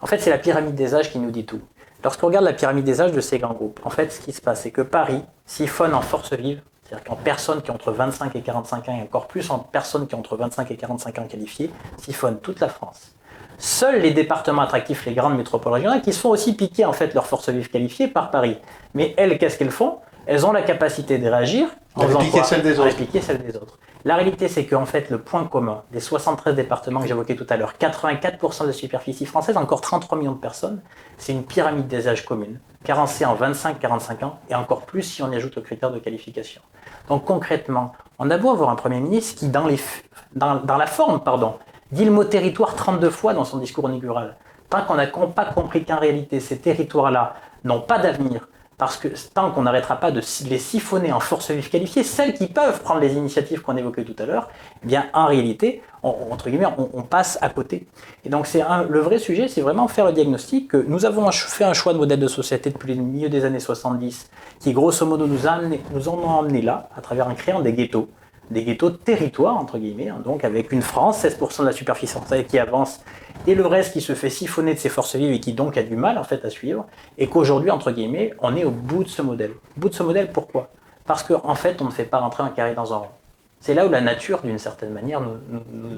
En fait, c'est la pyramide des âges qui nous dit tout. Lorsqu'on regarde la pyramide des âges de ces grands groupes, en fait, ce qui se passe, c'est que Paris siphonne en force vive, c'est-à-dire qu'en personnes qui ont entre 25 et 45 ans, et encore plus en personnes qui ont entre 25 et 45 ans qualifiées, siphonne toute la France. Seuls les départements attractifs, les grandes métropoles régionales, qui se font aussi piquer en fait leur force vive qualifiée par Paris. Mais elles, qu'est-ce qu'elles font? Elles ont la capacité de réagir en répliquer quoi? celles des autres. celles des autres. La réalité, c'est qu'en fait, le point commun des 73 départements que j'évoquais tout à l'heure, 84% de la superficie française, encore 33 millions de personnes, c'est une pyramide des âges commune, carencée en 25-45 ans, et encore plus si on y ajoute le critère de qualification. Donc concrètement, on a beau avoir un Premier ministre qui, dans, les, dans la forme, pardon, dit le mot territoire 32 fois dans son discours inaugural. Tant qu'on n'a pas compris qu'en réalité, ces territoires-là n'ont pas d'avenir, Parce que tant qu'on n'arrêtera pas de les siphonner en force vive qualifiée, celles qui peuvent prendre les initiatives qu'on évoquait tout à l'heure, eh bien en réalité, on, entre guillemets, on, passe à côté. Et donc c'est le vrai sujet, c'est vraiment faire le diagnostic que nous avons fait un choix de modèle de société depuis le milieu des années 70, qui grosso modo nous, a nous en ont emmené là, à travers un créant des ghettos des ghettos de territoire, entre guillemets, hein, donc avec une France, 16% de la superficie française qui avance, et le reste qui se fait siphonner de ses forces vives et qui donc a du mal en fait à suivre, et qu'aujourd'hui, entre guillemets, on est au bout de ce modèle. Au bout de ce modèle, pourquoi? Parce qu'en en fait, on ne fait pas rentrer un carré dans un rond. C'est là où la nature, d'une certaine manière, nous,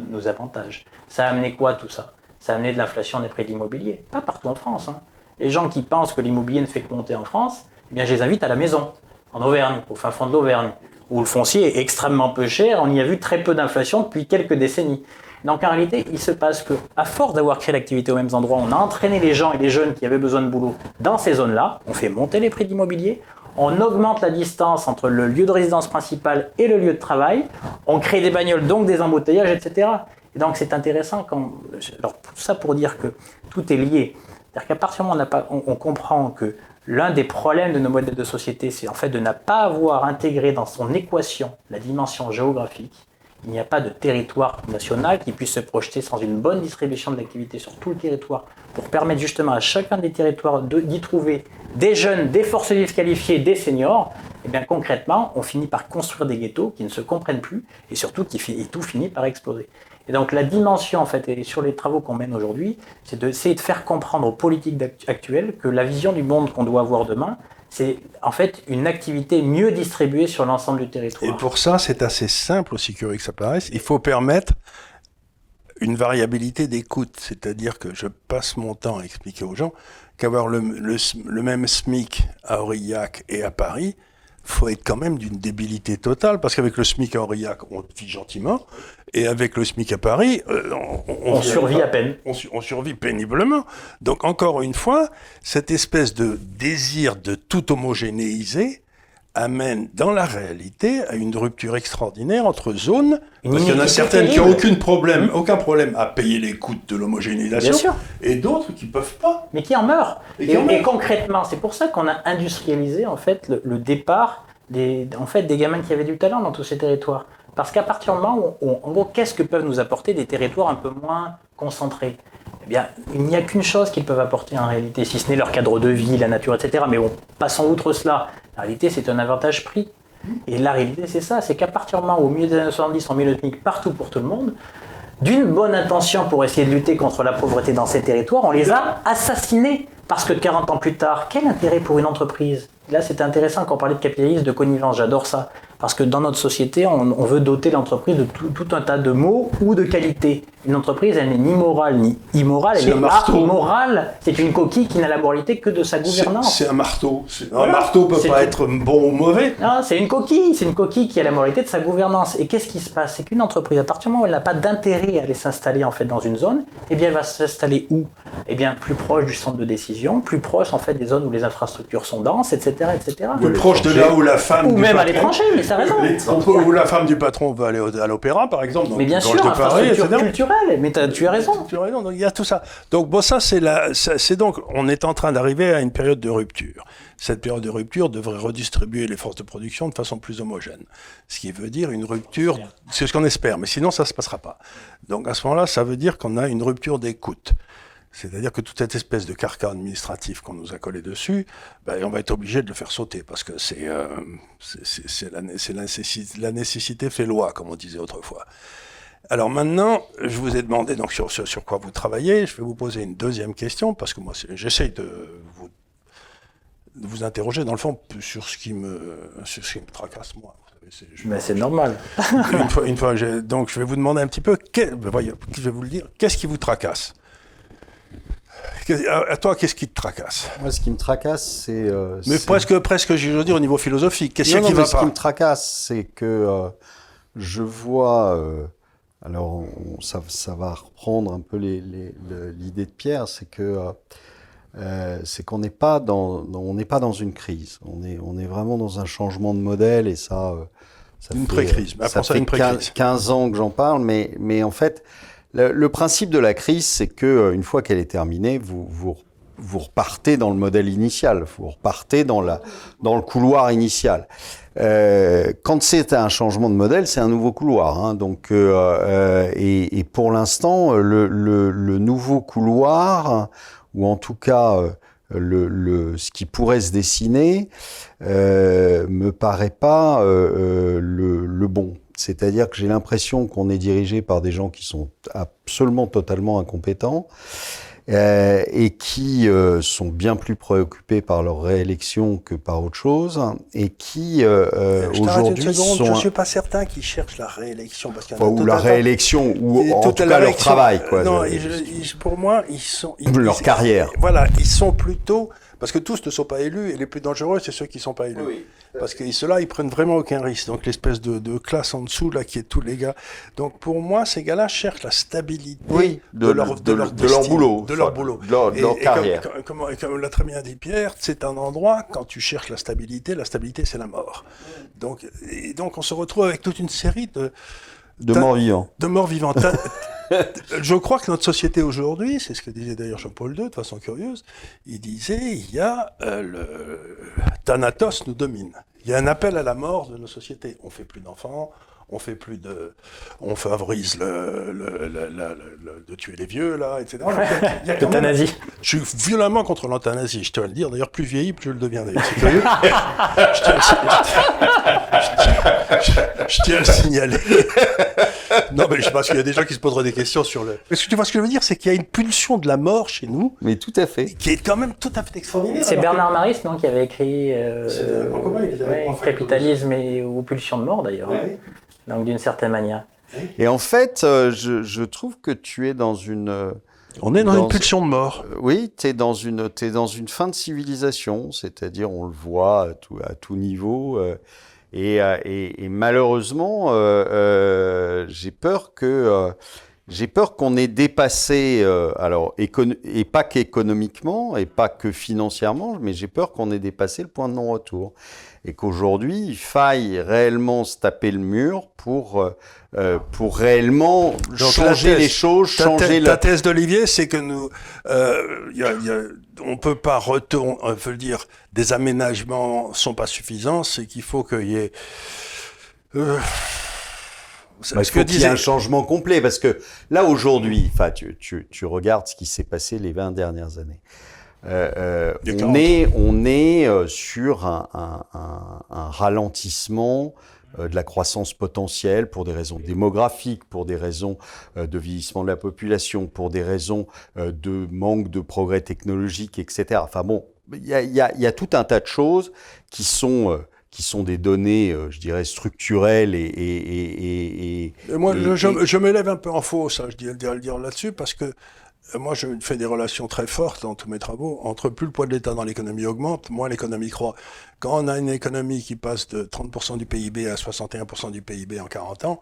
nous, avantage. Ça a amené quoi tout ça? Ça a amené de l'inflation des prix de l'immobilier. Pas partout en France. Hein. Les gens qui pensent que l'immobilier ne fait que monter en France, eh bien, je les invite à la maison, en Auvergne, au fin fond de l'Auvergne où le foncier est extrêmement peu cher, on y a vu très peu d'inflation depuis quelques décennies. Donc en réalité, il se passe que, à force d'avoir créé l'activité aux mêmes endroits, on a entraîné les gens et les jeunes qui avaient besoin de boulot dans ces zones-là, on fait monter les prix d'immobilier, on augmente la distance entre le lieu de résidence principal et le lieu de travail, on crée des bagnoles, donc des embouteillages, etc. Et donc c'est intéressant quand... Alors tout ça pour dire que tout est lié. C'est-à-dire qu'à partir du moment où on, on comprend que L'un des problèmes de nos modèles de société, c'est en fait de ne pas avoir intégré dans son équation la dimension géographique. Il n'y a pas de territoire national qui puisse se projeter sans une bonne distribution de l'activité sur tout le territoire pour permettre justement à chacun des territoires d'y trouver des jeunes, des forces vives qualifiées, des seniors. Et eh bien concrètement, on finit par construire des ghettos qui ne se comprennent plus et surtout qui tout finit par exploser. Et donc la dimension, en fait, et sur les travaux qu'on mène aujourd'hui, c'est d'essayer de faire comprendre aux politiques actuelles que la vision du monde qu'on doit avoir demain, c'est en fait une activité mieux distribuée sur l'ensemble du territoire. Et pour ça, c'est assez simple, aussi curieux que ça paraisse. Il faut permettre une variabilité d'écoute, c'est-à-dire que je passe mon temps à expliquer aux gens qu'avoir le, le, même SMIC à Aurillac et à Paris, faut être quand même d'une débilité totale, parce qu'avec le SMIC à Aurillac, on vit gentiment, et avec le SMIC à Paris, euh, on, survit à peine. On, survit péniblement. Donc encore une fois, cette espèce de désir de tout homogénéiser amène dans la réalité à une rupture extraordinaire entre zones, parce qu'il y en a certaines qui n'ont aucun problème, aucun problème à payer les coûts de l'homogénéisation, et d'autres qui ne peuvent pas. Mais qui en meurent. Et, concrètement, c'est pour ça qu'on a industrialisé en fait le, départ des, en fait, des gamins qui avaient du talent dans tous ces territoires. Parce qu'à partir du moment où, en gros, qu'est-ce que peuvent nous apporter des territoires un peu moins concentrés? Eh il n'y a qu'une chose qu'ils peuvent apporter en réalité, si ce n'est leur cadre de vie, la nature, etc. Mais bon, passons outre cela. La réalité, c'est un avantage prix. Et la réalité, c'est ça, c'est qu'à partir du moment où, au milieu des années 70, on met le SMIC partout pour tout le monde, d'une bonne intention pour essayer de lutter contre la pauvreté dans ces territoires, on les a assassinés. Parce que 40 ans plus tard, quel intérêt pour une entreprise? Là, c'est intéressant quand on parlait de capitalisme, de connivence, j'adore ça. Parce que dans notre société, on, veut doter l'entreprise de tout, un tas de mots ou de qualités. Une entreprise, elle n'est ni morale ni immorale, elle est, morale. C'est une coquille qui n'a la moralité que de sa gouvernance. C'est un marteau. Un marteau peut pas être bon ou mauvais. Non, c'est une coquille. C'est une coquille qui a la moralité de sa gouvernance. Et qu'est-ce qui se passe? C'est qu'une entreprise, à partir du moment où elle n'a pas d'intérêt à aller s'installer en fait dans une zone, eh bien, elle va s'installer où? Eh bien, plus proche du centre de décision, plus proche en fait des zones où les infrastructures sont denses, etc., etc. Plus proche de là où la femme. Ou même à l'étranger où la femme du patron va aller à l'opéra, par exemple. mais bien sûr, infrastructure culturelle. Mais tu as raison. Tu as raison. Donc il y a tout ça. Donc bon, ça c'est la, c'est donc on est en train d'arriver à une période de rupture. Cette période de rupture devrait redistribuer les forces de production de façon plus homogène. Ce qui veut dire une rupture, c'est ce qu'on espère, mais sinon ça ne se passera pas. Donc à ce moment-là, ça veut dire qu'on a une rupture d'écoute. C'est-à-dire que toute cette espèce de carcan administratif qu'on nous a collé dessus, ben, on va être obligé de le faire sauter parce que c'est euh, la, nécessité, la nécessité fait loi, comme on disait autrefois. Alors maintenant, je vous ai demandé donc sur, sur, quoi vous travaillez. Je vais vous poser une deuxième question parce que moi, j'essaye de vous, de vous interroger dans le fond sur ce qui me, sur ce qui me tracasse moi. Mais c'est normal. (laughs) une fois, une fois donc je vais vous demander un petit peu, ben, voyez, je vais vous le dire, qu'est-ce qui vous tracasse? À toi, qu'est-ce qui te tracasse? Moi, ce qui me tracasse, c'est. Euh, Mais presque, presque, je veux dire, au niveau philosophique. Qu'est-ce qui va Ce qui me tracasse, c'est que euh, je vois. Euh, alors, ça, ça, va reprendre un peu l'idée de Pierre, c'est que. c'est qu'on n'est pas dans, on n'est pas dans une crise. On est, on est vraiment dans un changement de modèle et ça, ça une pré-crise. Ça, ça, fait 15, 15, ans que j'en parle, mais, mais en fait, le, principe de la crise, c'est que euh, une fois qu'elle est terminée, vous, repartez dans le modèle initial, vous repartez dans, le couloir initial. Euh, quand c'est un changement de modèle, c'est un nouveau couloir. Hein, donc, euh, et, pour l'instant, le, nouveau couloir, ou en tout cas ce qui pourrait se dessiner, euh, me paraît pas le bon. C'est-à-dire que j'ai l'impression qu'on est dirigé par des gens qui sont absolument totalement incompétents euh, et qui euh, sont bien plus préoccupés par leur réélection que par autre chose, et qui euh, euh aujourd'hui sont... Je ne suis pas certain qu'ils cherchent la réélection. Parce enfin, ou la réélection, ou en tout cas leur travail. Quoi, non, je, pour moi, ils sont... Ils, leur carrière. Voilà, ils sont plutôt... Parce que tous ne sont pas élus, et les plus dangereux, c'est ceux qui ne sont pas élus. Oui. Parce que ceux-là, ils prennent vraiment aucun risque. Donc l'espèce de, de, classe en dessous, là, qui est tous les gars. Donc pour moi, ces gars-là cherchent la stabilité oui, de, leur, de, leur, de, leur boulot. De leur boulot. De leur, leur carrière. Et comme, comme, comme l'a très bien dit Pierre, c'est un endroit, quand tu cherches la stabilité, la stabilité, c'est la mort. Donc, et donc on se retrouve avec toute une série de... De morts vivants. De morts vivants. (laughs) (laughs) je crois que notre société aujourd'hui, c'est ce que disait d'ailleurs Jean-Paul II de façon curieuse, il disait il y a euh, le Thanatos nous domine. Il y a un appel à la mort de nos sociétés. On fait plus d'enfants, on fait plus de, on favorise le, le, le, de tuer les vieux là, etc. L'euthanasie. Je suis violemment contre l'euthanasie, je tiens à le dire. D'ailleurs, plus vieilli, plus je le deviens. C'est curieux. (laughs) je, tiens je, tiens à le signaler. non, mais je pense qu'il y a des gens qui se poseraient des questions sur le. Mais ce que tu vois ce que je veux dire, c'est qu'il y a une pulsion de la mort chez nous. Mais tout à fait. Qui est quand même tout à fait extraordinaire. C'est Bernard Maris, non, qui avait écrit euh, ouais, Capitalisme et ou Pulsion de mort d'ailleurs. Ouais. Donc d'une certaine manière. Et en fait, euh, je, je, trouve que tu es dans une. Euh, on est dans, dans une pulsion de mort. Euh, oui, tu es, dans une, es dans une fin de civilisation, c'est-à-dire on le voit à tout, à tout niveau. Euh, et, et, et, malheureusement, j'ai peur que j'ai peur qu'on ait dépassé, euh, alors, et pas qu'économiquement, et pas que financièrement, mais j'ai peur qu'on ait dépassé le point de non-retour. Et qu'aujourd'hui, il faille réellement se taper le mur pour, euh, euh pour réellement Donc, changer thèse, les choses, changer la... La thèse d'Olivier, c'est que nous, euh, y a, y a, on peut pas retourner, on veut dire, des aménagements sont pas suffisants, c'est qu'il faut qu'il y ait, euh, bah, il y ait un changement complet parce que là aujourd'hui, tu, tu, tu, regardes ce qui s'est passé les 20 dernières années. Euh, euh, on, est, on est euh, sur un, un, un, un ralentissement de la croissance potentielle pour des raisons démographiques, pour des raisons de vieillissement de la population, pour des raisons de manque de progrès technologique, etc. Enfin bon, il y a, y, a, y a, tout un tas de choses qui sont qui sont des données, je dirais, structurelles et... et, et, et, et moi, je, je, je m'élève un peu en faux, ça, je dirais le dire là-dessus, parce que moi, je fais des relations très fortes dans tous mes travaux entre plus le poids de l'État dans l'économie augmente, moins l'économie croît. Quand on a une économie qui passe de 30% du PIB à 61% du PIB en 40 ans,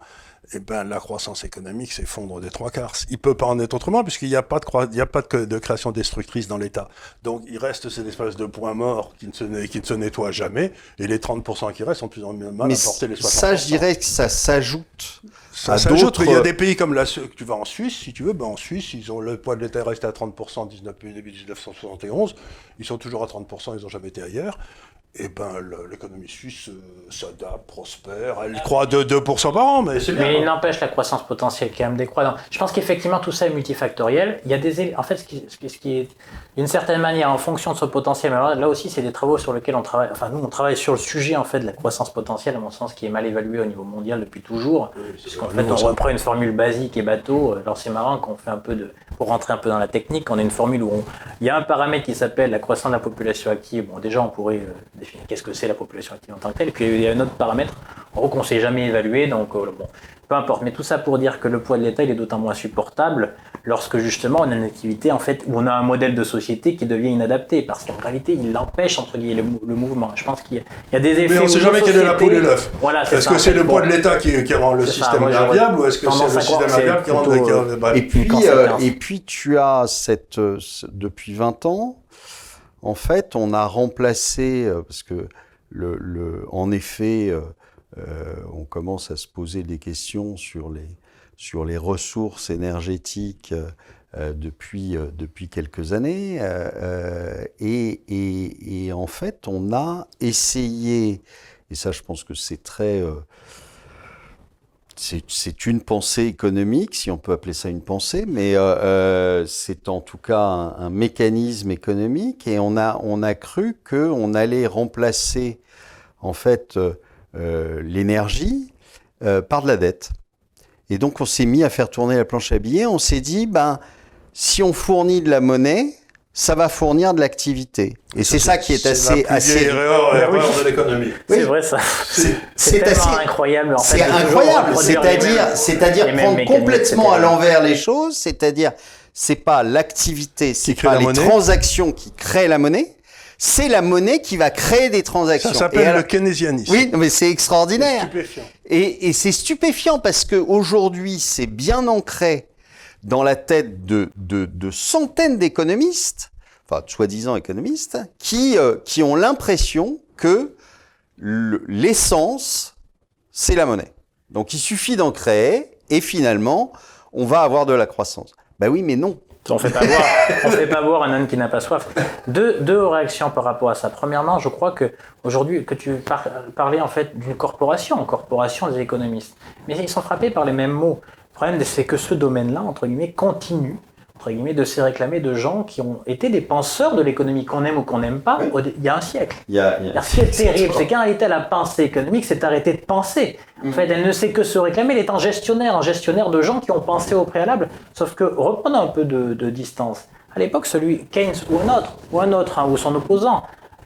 eh ben, la croissance économique s'effondre des trois quarts. Il peut pas en être autrement puisqu'il n'y a pas de, il y a pas de, de création destructrice dans l'État. Donc, il reste ces espèces de points morts qui ne se, qui ne se nettoient jamais et les 30% qui restent sont plus en mal à porter les 60%. Ça, je dirais que ça s'ajoute. Ça s'ajoute. Il y a des pays comme la, tu vas en Suisse, si tu veux, ben en Suisse, ils ont le poids de l'État est resté à 30% début 1971. Ils sont toujours à 30%, ils n'ont jamais été ailleurs eh ben, l'économie suisse euh, s'adapte, prospère, elle croît de 2% par an, mais c'est bien. Mais il n'empêche la croissance potentielle quand même décroît. Je pense qu'effectivement tout ça est multifactoriel. Il y a des, en fait, ce qui, ce qui est d'une certaine manière en fonction de ce potentiel. Alors là aussi, c'est des travaux sur lesquels on travaille. Enfin, nous, on travaille sur le sujet en fait de la croissance potentielle, à mon sens, qui est mal évalué au niveau mondial depuis toujours. Oui, Puisqu'en fait, on reprend une formule basique et bateau. Alors c'est marrant qu'on fait un peu de, pour rentrer un peu dans la technique, on a une formule où on, il y a un paramètre qui s'appelle la croissance de la population active. Bon, déjà, on pourrait euh, qu'est-ce que c'est la population active en tant que telle. Et puis il y a un autre paramètre, en gros, qu'on ne s'est jamais évalué. Donc, euh, bon, peu importe. Mais tout ça pour dire que le poids de l'État, il est d'autant moins supportable lorsque justement on a une activité en fait où on a un modèle de société qui devient inadapté parce qu'en réalité il l'empêche entre guillemets le, le, mouvement. Je pense qu'il y, a des effets. Mais on ne sait jamais quel est la poule et l'œuf. Voilà, est-ce que c'est le poids de l'État qui, qui, rend le système inviable ou est-ce que c'est le système inviable qui rend le euh, Et puis, euh, et puis tu as cette euh, depuis 20 ans, en fait, on a remplacé parce que le, le en effet euh, on commence à se poser des questions sur les, sur les ressources énergétiques euh, depuis, euh, depuis quelques années. Euh, et, en fait, on a essayé, et ça je pense que c'est très... c'est une pensée économique, si on peut appeler ça une pensée, mais c'est en tout cas un, mécanisme économique, et on a, on a cru qu'on allait remplacer en fait l'énergie par de la dette. Et donc on s'est mis à faire tourner la planche à billets. On s'est dit, ben, si on fournit de la monnaie, ça va fournir de l'activité. Et c'est ça qui est, assez... La assez... erreur, erreur de l'économie. C'est vrai ça. C'est assez incroyable en fait. C'est incroyable. C'est-à-dire, c'est-à-dire prendre complètement à l'envers les choses. C'est-à-dire, c'est pas l'activité, c'est pas les monnaie. transactions qui créent la monnaie c'est la monnaie qui va créer des transactions. Ça s'appelle le keynésianisme. Oui, mais c'est extraordinaire. Stupéfiant. Et, et c'est stupéfiant parce que aujourd'hui, c'est bien ancré dans la tête de, de, centaines d'économistes, enfin soi-disant économistes, qui, euh, qui ont l'impression que l'essence, c'est la monnaie. Donc il suffit d'en créer et finalement, on va avoir de la croissance. Ben oui, mais non. On (laughs) on fait pas boire un âne qui n'a pas soif. Deux, réactions par rapport à ça. Premièrement, je crois que aujourd'hui que tu parlais en fait d'une corporation, corporation des économistes, mais ils sont frappés par les mêmes mots. Le problème, c'est que ce domaine-là, entre guillemets, continue entre guillemets, de se réclamer de gens qui ont été des penseurs de l'économie, qu'on aime ou qu'on n'aime pas, il y a un siècle. Il y a, il y a... Ce qui est terrible, c'est qu'en réalité, la pensée économique s'est arrêtée de penser. En fait, elle ne sait que se réclamer, elle est en gestionnaire, en gestionnaire de gens qui ont pensé au préalable. Sauf que, reprenons un peu de, de distance. À l'époque, celui Keynes ou un autre, ou un autre, hein, ou son opposant,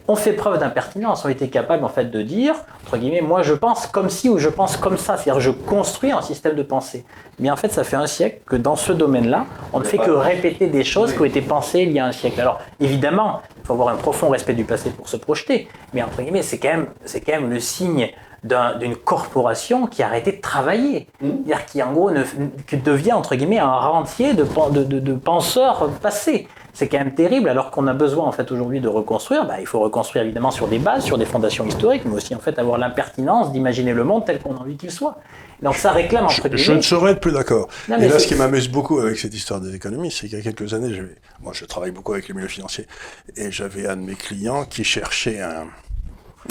ont fait preuve d'impertinence, ont été capables en fait de dire, entre guillemets, moi je pense comme si ou je pense comme ça, c'est-à-dire je construis un système de pensée. Mais en fait, ça fait un siècle que dans ce domaine-là, on ne fait que répéter des choses qui ont été pensées il y a un siècle. Alors évidemment, il faut avoir un profond respect du passé pour se projeter, mais entre guillemets, c'est quand même, c'est quand même le signe d'une corporation qui a arrêté de travailler, c'est-à-dire qui en gros ne, qui devient entre guillemets un rentier de, de, de, de penseurs passés c'est quand même terrible alors qu'on a besoin en fait aujourd'hui de reconstruire. Bah, il faut reconstruire évidemment sur des bases, sur des fondations historiques, mais aussi en fait avoir l'impertinence d'imaginer le monde tel qu'on a envie qu'il soit. Donc ça réclame entre je, je ne saurais être plus d'accord. Et là, ce qui m'amuse beaucoup avec cette histoire des économies, c'est qu'il y a quelques années, moi je travaille beaucoup avec les milieux financiers, et j'avais un de mes clients qui cherchait un,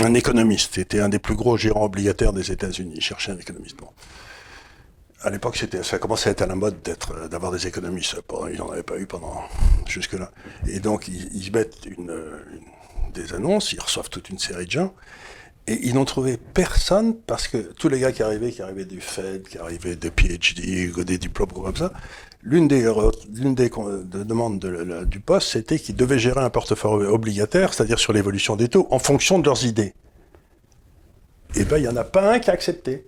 un économiste, était un des plus gros gérants obligataires des États-Unis, il cherchait un économiste. Bon à l'époque, c'était, ça commençait à être à la mode euh, d'avoir des économistes. Ils n'en avaient pas eu pendant jusque-là. Et donc, ils, mettent des annonces, ils reçoivent toute une série de gens. Et ils n'ont trouvé personne parce que tous les gars qui arrivaient, qui arrivaient du Fed, qui arrivaient de PhD, des diplômes comme ça, l'une des, l'une des demandes de, du poste, c'était qu'ils devaient gérer un portefeuille obligataire, c'est-à-dire sur l'évolution des taux, en fonction de leurs idées. Et ben, il n'y en a pas un qui a accepté.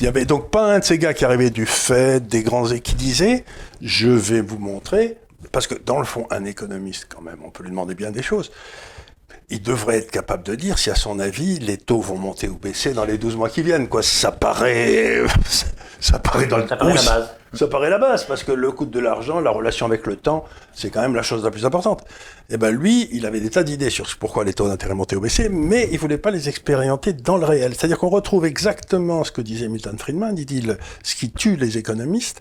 Il n'y avait donc pas un de ces gars qui arrivait du fait des grands et qui disait je vais vous montrer parce que dans le fond un économiste quand même on peut lui demander bien des choses il devrait être capable de dire si à son avis les taux vont monter ou baisser dans les 12 mois qui viennent quoi ça paraît (laughs) ça paraît dans le ça paraît la base. Ça paraît la base parce que le coût de l'argent la relation avec le temps c'est quand même la chose la plus importante. Et eh ben lui il avait des tas d'idées sur pourquoi les taux d'intérêt montaient ou baissaient mais il voulait pas les expérimenter dans le réel. C'est-à-dire qu'on retrouve exactement ce que disait Milton Friedman il dit ce qui tue les économistes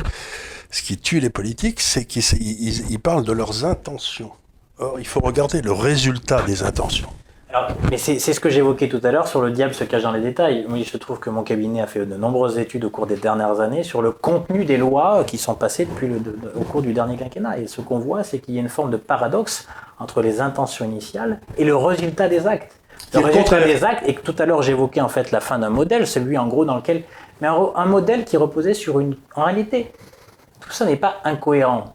ce qui tue les politiques c'est qu'ils ils, ils parlent de leurs intentions Or, il faut regarder le résultat des intentions. Alors, mais c'est ce que j'évoquais tout à l'heure sur le diable se cache dans les détails. Oui, il se trouve que mon cabinet a fait de nombreuses études au cours des dernières années sur le contenu des lois qui sont passées depuis le, de, au cours du dernier quinquennat. Et ce qu'on voit, c'est qu'il y a une forme de paradoxe entre les intentions initiales et le résultat des actes. Le résultat des actes, et tout à l'heure j'évoquais en fait la fin d'un modèle, celui en gros dans lequel, mais un, un modèle qui reposait sur une, en réalité, tout ça n'est pas incohérent.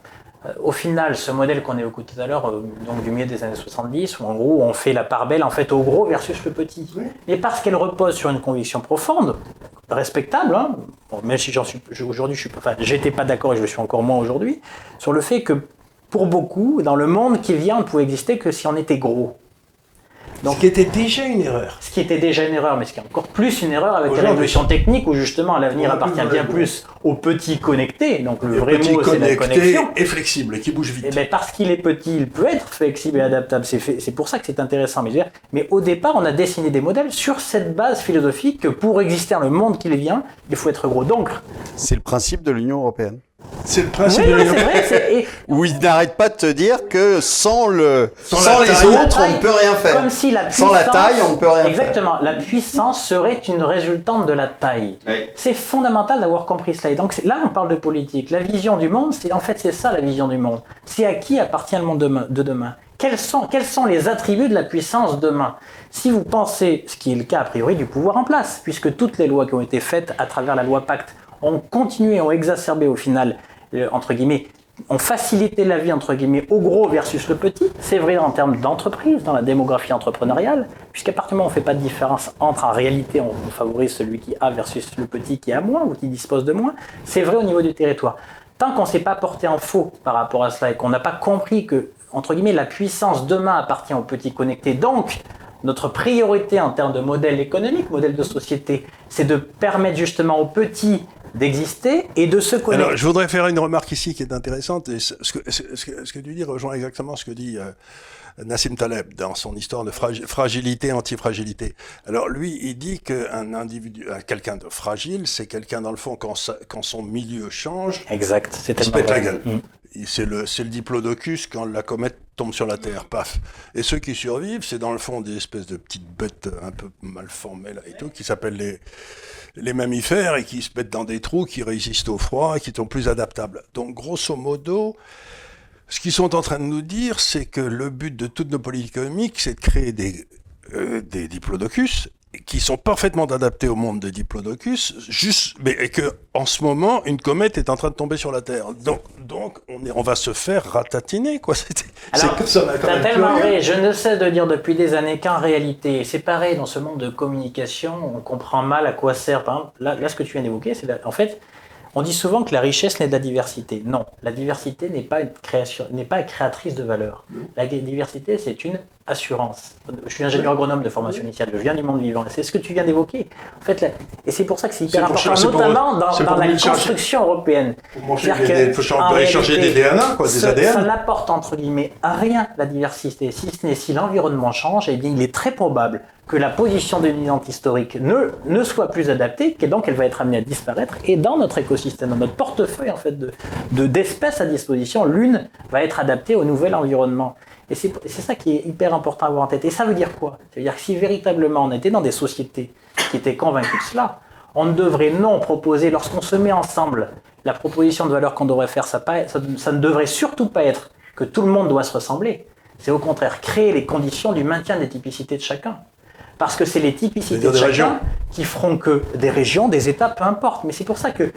Au final, ce modèle qu'on évoquait tout à l'heure, euh, donc du milieu des années 70, où en gros on fait la part belle en fait au gros versus le petit, mais parce qu'elle repose sur une conviction profonde, respectable, hein, bon, même si j'en suis aujourd'hui, je suis, enfin, j'étais pas d'accord et je le suis encore moins aujourd'hui, sur le fait que pour beaucoup, dans le monde qui vient, on ne pouvait exister que si on était gros. Donc, ce qui était déjà une erreur. Ce qui était déjà une erreur, mais ce qui est encore plus une erreur avec la révolution technique, où justement l'avenir appartient bien plus aux petits connectés. Donc le, le vrai mot, c'est la connexion. et flexible, et qui bouge vite. Et bien parce qu'il est petit, il peut être flexible et adaptable. C'est pour ça que c'est intéressant. Mais, mais au départ, on a dessiné des modèles sur cette base philosophique que pour exister dans le monde qui vient, il faut être gros. Donc, c'est le principe de l'Union européenne. C'est le principe Oui, de oui, l'Union c'est vrai. c'est- et Où il n'arrête pas de te dire que sans, le, Sans sans, la les taille- autres, on ne peut rien faire. Comme si la Sans la taille, on ne peut rien faire. Exactement. La puissance serait une résultante de la taille. Oui. C'est fondamental d'avoir compris cela. Et donc là, on parle de politique. La vision du monde, c'est en fait c'est ça la vision du monde. C'est à qui appartient le monde de demain? Quels sont, quels sont les attributs de la puissance demain? Si vous pensez, ce qui est le cas a priori du pouvoir en place, puisque toutes les lois qui ont été faites à travers la loi Pacte ont continué, ont exacerbé au final, euh, entre guillemets, ont facilité la vie entre guillemets au gros versus le petit. C'est vrai en termes d'entreprise, dans la démographie entrepreneuriale, puisqu'à partir du moment où on ne fait pas de différence entre en réalité on favorise celui qui a versus le petit qui a moins ou qui dispose de moins. C'est vrai au niveau du territoire. Tant qu'on ne s'est pas porté en faux par rapport à cela et qu'on n'a pas compris que entre guillemets la puissance demain appartient aux petits connectés, donc notre priorité en termes de modèle économique, modèle de société, c'est de permettre justement aux petits d'exister et de se. Alors, je voudrais faire une remarque ici qui est intéressante. Et ce que tu dis rejoint exactement ce que dit euh, Nassim Taleb dans son histoire de fragi fragilité, antifragilité. Alors, lui, il dit qu'un individu, quelqu'un de fragile, c'est quelqu'un, dans le fond, quand, quand son milieu change, exact. il se pète la gueule. Mmh. C'est le, le diplodocus quand la comète tombe sur la Terre, paf. Et ceux qui survivent, c'est dans le fond des espèces de petites bêtes un peu mal formées là et tout, qui s'appellent les, les mammifères et qui se mettent dans des trous, qui résistent au froid et qui sont plus adaptables. Donc, grosso modo, ce qu'ils sont en train de nous dire, c'est que le but de toutes nos politiques économiques, c'est de créer des, euh, des diplodocus qui sont parfaitement adaptés au monde des diplodocus, juste, mais et que en ce moment, une comète est en train de tomber sur la Terre. Donc, donc on, est, on va se faire ratatiner, quoi. (laughs) C'est comme ça. C'est tellement vrai. Je ne sais de dire depuis des années qu'en réalité, c'est pareil dans ce monde de communication, on comprend mal à quoi sert. Par exemple, là, là ce que tu viens d'évoquer, c'est en fait. On dit souvent que la richesse naît de la diversité. Non, la diversité n'est pas création, n'est pas créatrice de valeur. La diversité, c'est une assurance. Je suis ingénieur agronome de formation initiale, je viens du monde vivant. C'est ce que tu viens d'évoquer. En fait, là, et c'est pour ça que c'est hyper important, notamment pour, dans, dans la construction européenne. Il faut changer des DNA, quoi, des ça, ADN. Ça n'apporte entre guillemets à rien la diversité, si ce n'est si l'environnement change, eh bien, il est très probable que la position dominante historique ne, ne soit plus adaptée, et donc elle va être amenée à disparaître. Et dans notre écosystème, dans notre portefeuille en fait de d'espèces à disposition, l'une va être adaptée au nouvel environnement. Et c'est ça qui est hyper important à avoir en tête. Et ça veut dire quoi? Ça veut dire que si véritablement on était dans des sociétés qui étaient convaincues de cela, on ne devrait non proposer, lorsqu'on se met ensemble, la proposition de valeur qu'on devrait faire, ça, pas, ça, ça ne devrait surtout pas être que tout le monde doit se ressembler. C'est au contraire créer les conditions du maintien des typicités de chacun. Parce que c'est les typicités de chacun qui feront que des régions, des États, peu importe. Mais c'est pour ça qu'il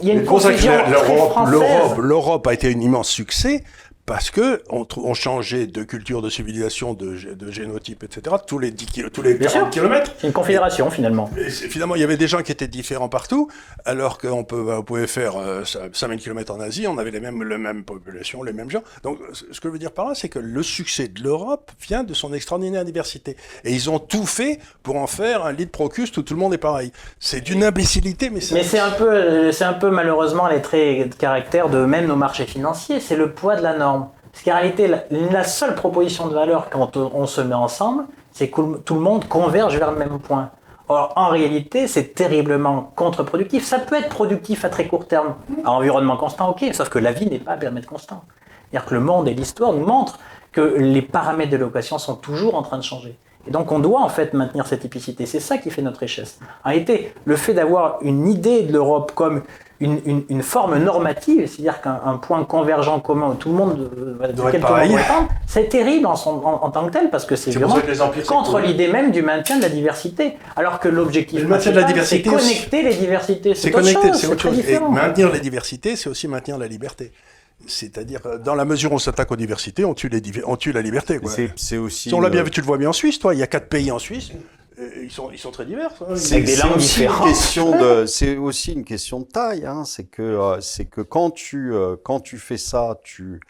y a une C'est pour ça que confusion l'Europe a été un immense succès parce que on, changeait de culture, de civilisation, de, gé- de génotype, etc. tous les 10 kilo- tous les Bien 40 sûr. kilomètres. C'est une confédération finalement. Et finalement, il y avait des gens qui étaient différents partout, alors qu'on peut, on pouvait faire euh, 5000 km en Asie, on avait les mêmes, les mêmes populations, les mêmes gens. Donc, ce que je veux dire par là, c'est que le succès de l'Europe vient de son extraordinaire diversité. Et ils ont tout fait pour en faire un lit de Procust où tout le monde est pareil. C'est d'une imbécilité, mais c'est... Mais c'est un peu, c'est un peu malheureusement les traits de caractère de même nos marchés financiers. C'est le poids de la norme. Parce qu'en réalité, la, seule proposition de valeur quand on, on se met ensemble, c'est que tout le monde converge vers le même point. Or, en réalité, c'est terriblement contre-productif. Ça peut être productif à très court terme, à environnement constant, ok, sauf que la vie n'est pas à périmètre constant. C'est-à-dire que le monde et l'histoire nous montrent que les paramètres de location sont toujours en train de changer. Et donc on doit en fait maintenir cette typicité. C'est ça qui fait notre richesse. En réalité, le fait d'avoir une idée de l'Europe comme une, une, une forme normative, c'est-à-dire qu'un un point convergent commun où tout le monde euh, va doit tendre, c'est terrible en, son- en- en tant que tel parce que c'est C'est vraiment c'est contre l'idée même du maintien de la diversité. Alors que l'objectif Le maintien de la c'est diversité aussi. connecter les diversités. C'est chose, c'est autre chose. Et maintenir les diversités, c'est aussi maintenir la liberté. C'est-à-dire, euh, dans la mesure où on s'attaque aux diversités, on tue, les divi- on tue la liberté. Quoi. C'est c'est aussi. Si on l'a bien vu, tu le vois bien en Suisse, toi. Il y a quatre pays en Suisse. Ils sont, ils sont très divers. hein. C'est aussi une différentes. question de, (laughs) c'est aussi une question de taille. Hein. C'est que, euh, c'est que quand tu, euh, quand tu fais ça, tu,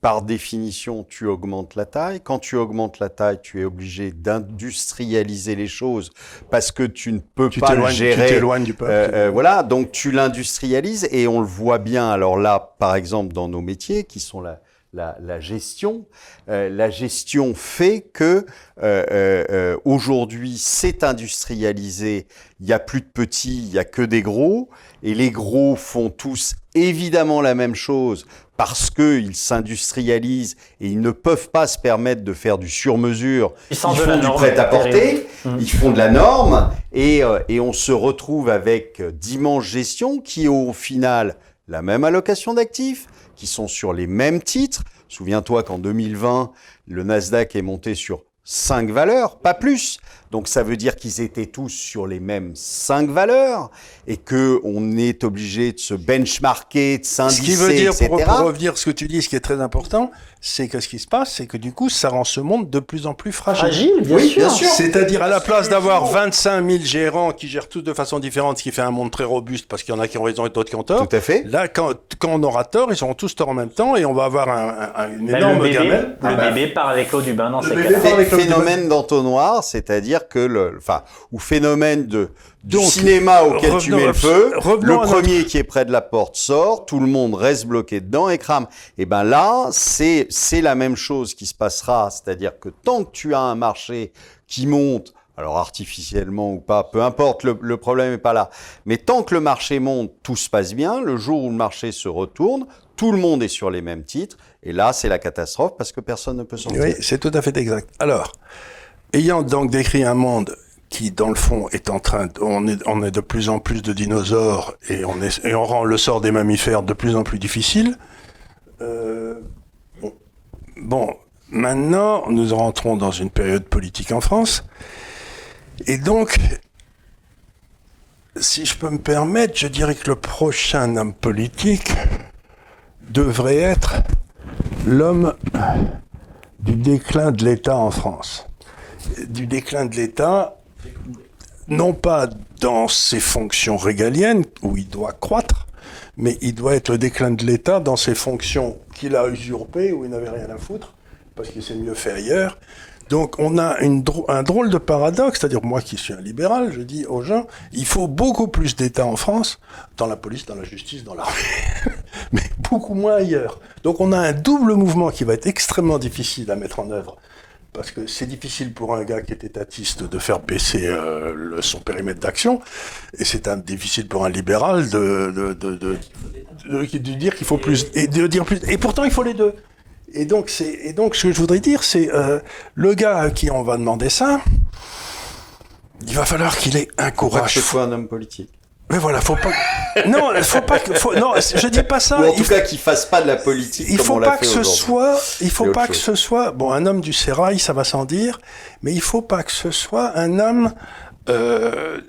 par définition, tu augmentes la taille. Quand tu augmentes la taille, tu es obligé d'industrialiser les choses parce que tu ne peux Tu pas le t'éloignes tu gérer. t'éloignes du peuple. Euh, euh, voilà, donc tu l'industrialises et on le voit bien. Alors là, par exemple, dans nos métiers qui sont la, la, la gestion. Euh, la gestion fait que euh, euh, aujourd'hui c'est industrialisé. Il y a plus de petits, il y a que des gros, et les gros font tous évidemment la même chose parce qu'ils s'industrialisent et ils ne peuvent pas se permettre de faire du sur-mesure. Ils Ils font du prêt-à-porter, Mmh. ils font de la norme et, et on se retrouve avec d'immenses gestions qui ont au final la même allocation d'actifs, qui sont sur les mêmes titres. Souviens-toi qu'en 2020, le Nasdaq est monté sur cinq valeurs, pas plus. Donc ça veut dire qu'ils étaient tous sur les mêmes cinq valeurs et que on est obligé de se benchmarker, de Ce s'indicer, qui veut dire, etc. pour, pour revenir à ce que tu dis, ce qui est très important, c'est que ce qui se passe, c'est que du coup, ça rend ce monde de plus en plus fragile. Fragile, bien Oui, sûr. bien sûr. C'est-à-dire à la place d'avoir 25 000 gérants qui gèrent tous de façon différente, ce qui fait un monde très robuste parce qu'il y en a qui ont raison et d'autres qui ont tort. Tout à fait. Là, quand, quand on aura tort, ils auront tous tort en même temps et on va avoir un, un- une Bah, énorme le bébé, gamelle. le Ah bah, bébé part avec l'eau du bain dans Le ces cas-là. phénomène d'entonnoir, c'est-à-dire que le, enfin, ou phénomène de du Donc, cinéma auquel tu mets le feu, le notre- premier qui est près de la porte sort, tout le monde reste bloqué dedans et crame. Et ben là, c'est c'est la même chose qui se passera, c'est-à-dire que tant que tu as un marché qui monte, alors artificiellement ou pas, peu importe, le, le problème n'est pas là. Mais tant que le marché monte, tout se passe bien. Le jour où le marché se retourne, tout le monde est sur les mêmes titres. Et là, c'est la catastrophe parce que personne ne peut sortir. Oui, c'est tout à fait exact. Alors, ayant donc décrit un monde qui, dans le fond, est en train, de, on est, on est de plus en plus de dinosaures et on et on rend le sort des mammifères de plus en plus difficile. euh, bon, maintenant, nous rentrons dans une période politique en France, et donc, si je peux me permettre, je dirais que le prochain homme politique devrait être l'homme du déclin de l'État en France. Du déclin de l'État, non pas dans ses fonctions régaliennes, où il doit croître, mais il doit être le déclin de l'État dans ses fonctions qu'il a usurpées, où il n'avait rien à foutre, parce qu'il s'est mieux fait ailleurs. Donc on a un drôle de paradoxe, c'est-à-dire moi qui suis un libéral, je dis aux gens, il faut beaucoup plus d'État en France, dans la police, dans la justice, dans l'armée, (laughs) mais beaucoup moins ailleurs. Donc on a un double mouvement qui va être extrêmement difficile à mettre en œuvre, parce que c'est difficile pour un gars qui est étatiste de faire baisser euh, son périmètre d'action, et c'est difficile pour un libéral de, de, de, de- dire qu'il faut plus, et de dire plus, et pourtant il faut les deux. Et donc, et donc, ce que je voudrais dire, c'est euh, le gars à qui on va demander ça, il va falloir qu'il ait un courage. soit un homme politique. Mais voilà, faut pas. Non, faut pas que. Faut, non, je dis pas ça. Ou en tout cas, qu'il fasse pas de la politique il comme faut on pas que ce soit, il faut pas que chose. ce soit, bon, un homme du sérail, ça va sans dire, mais il faut pas que ce soit un homme euh,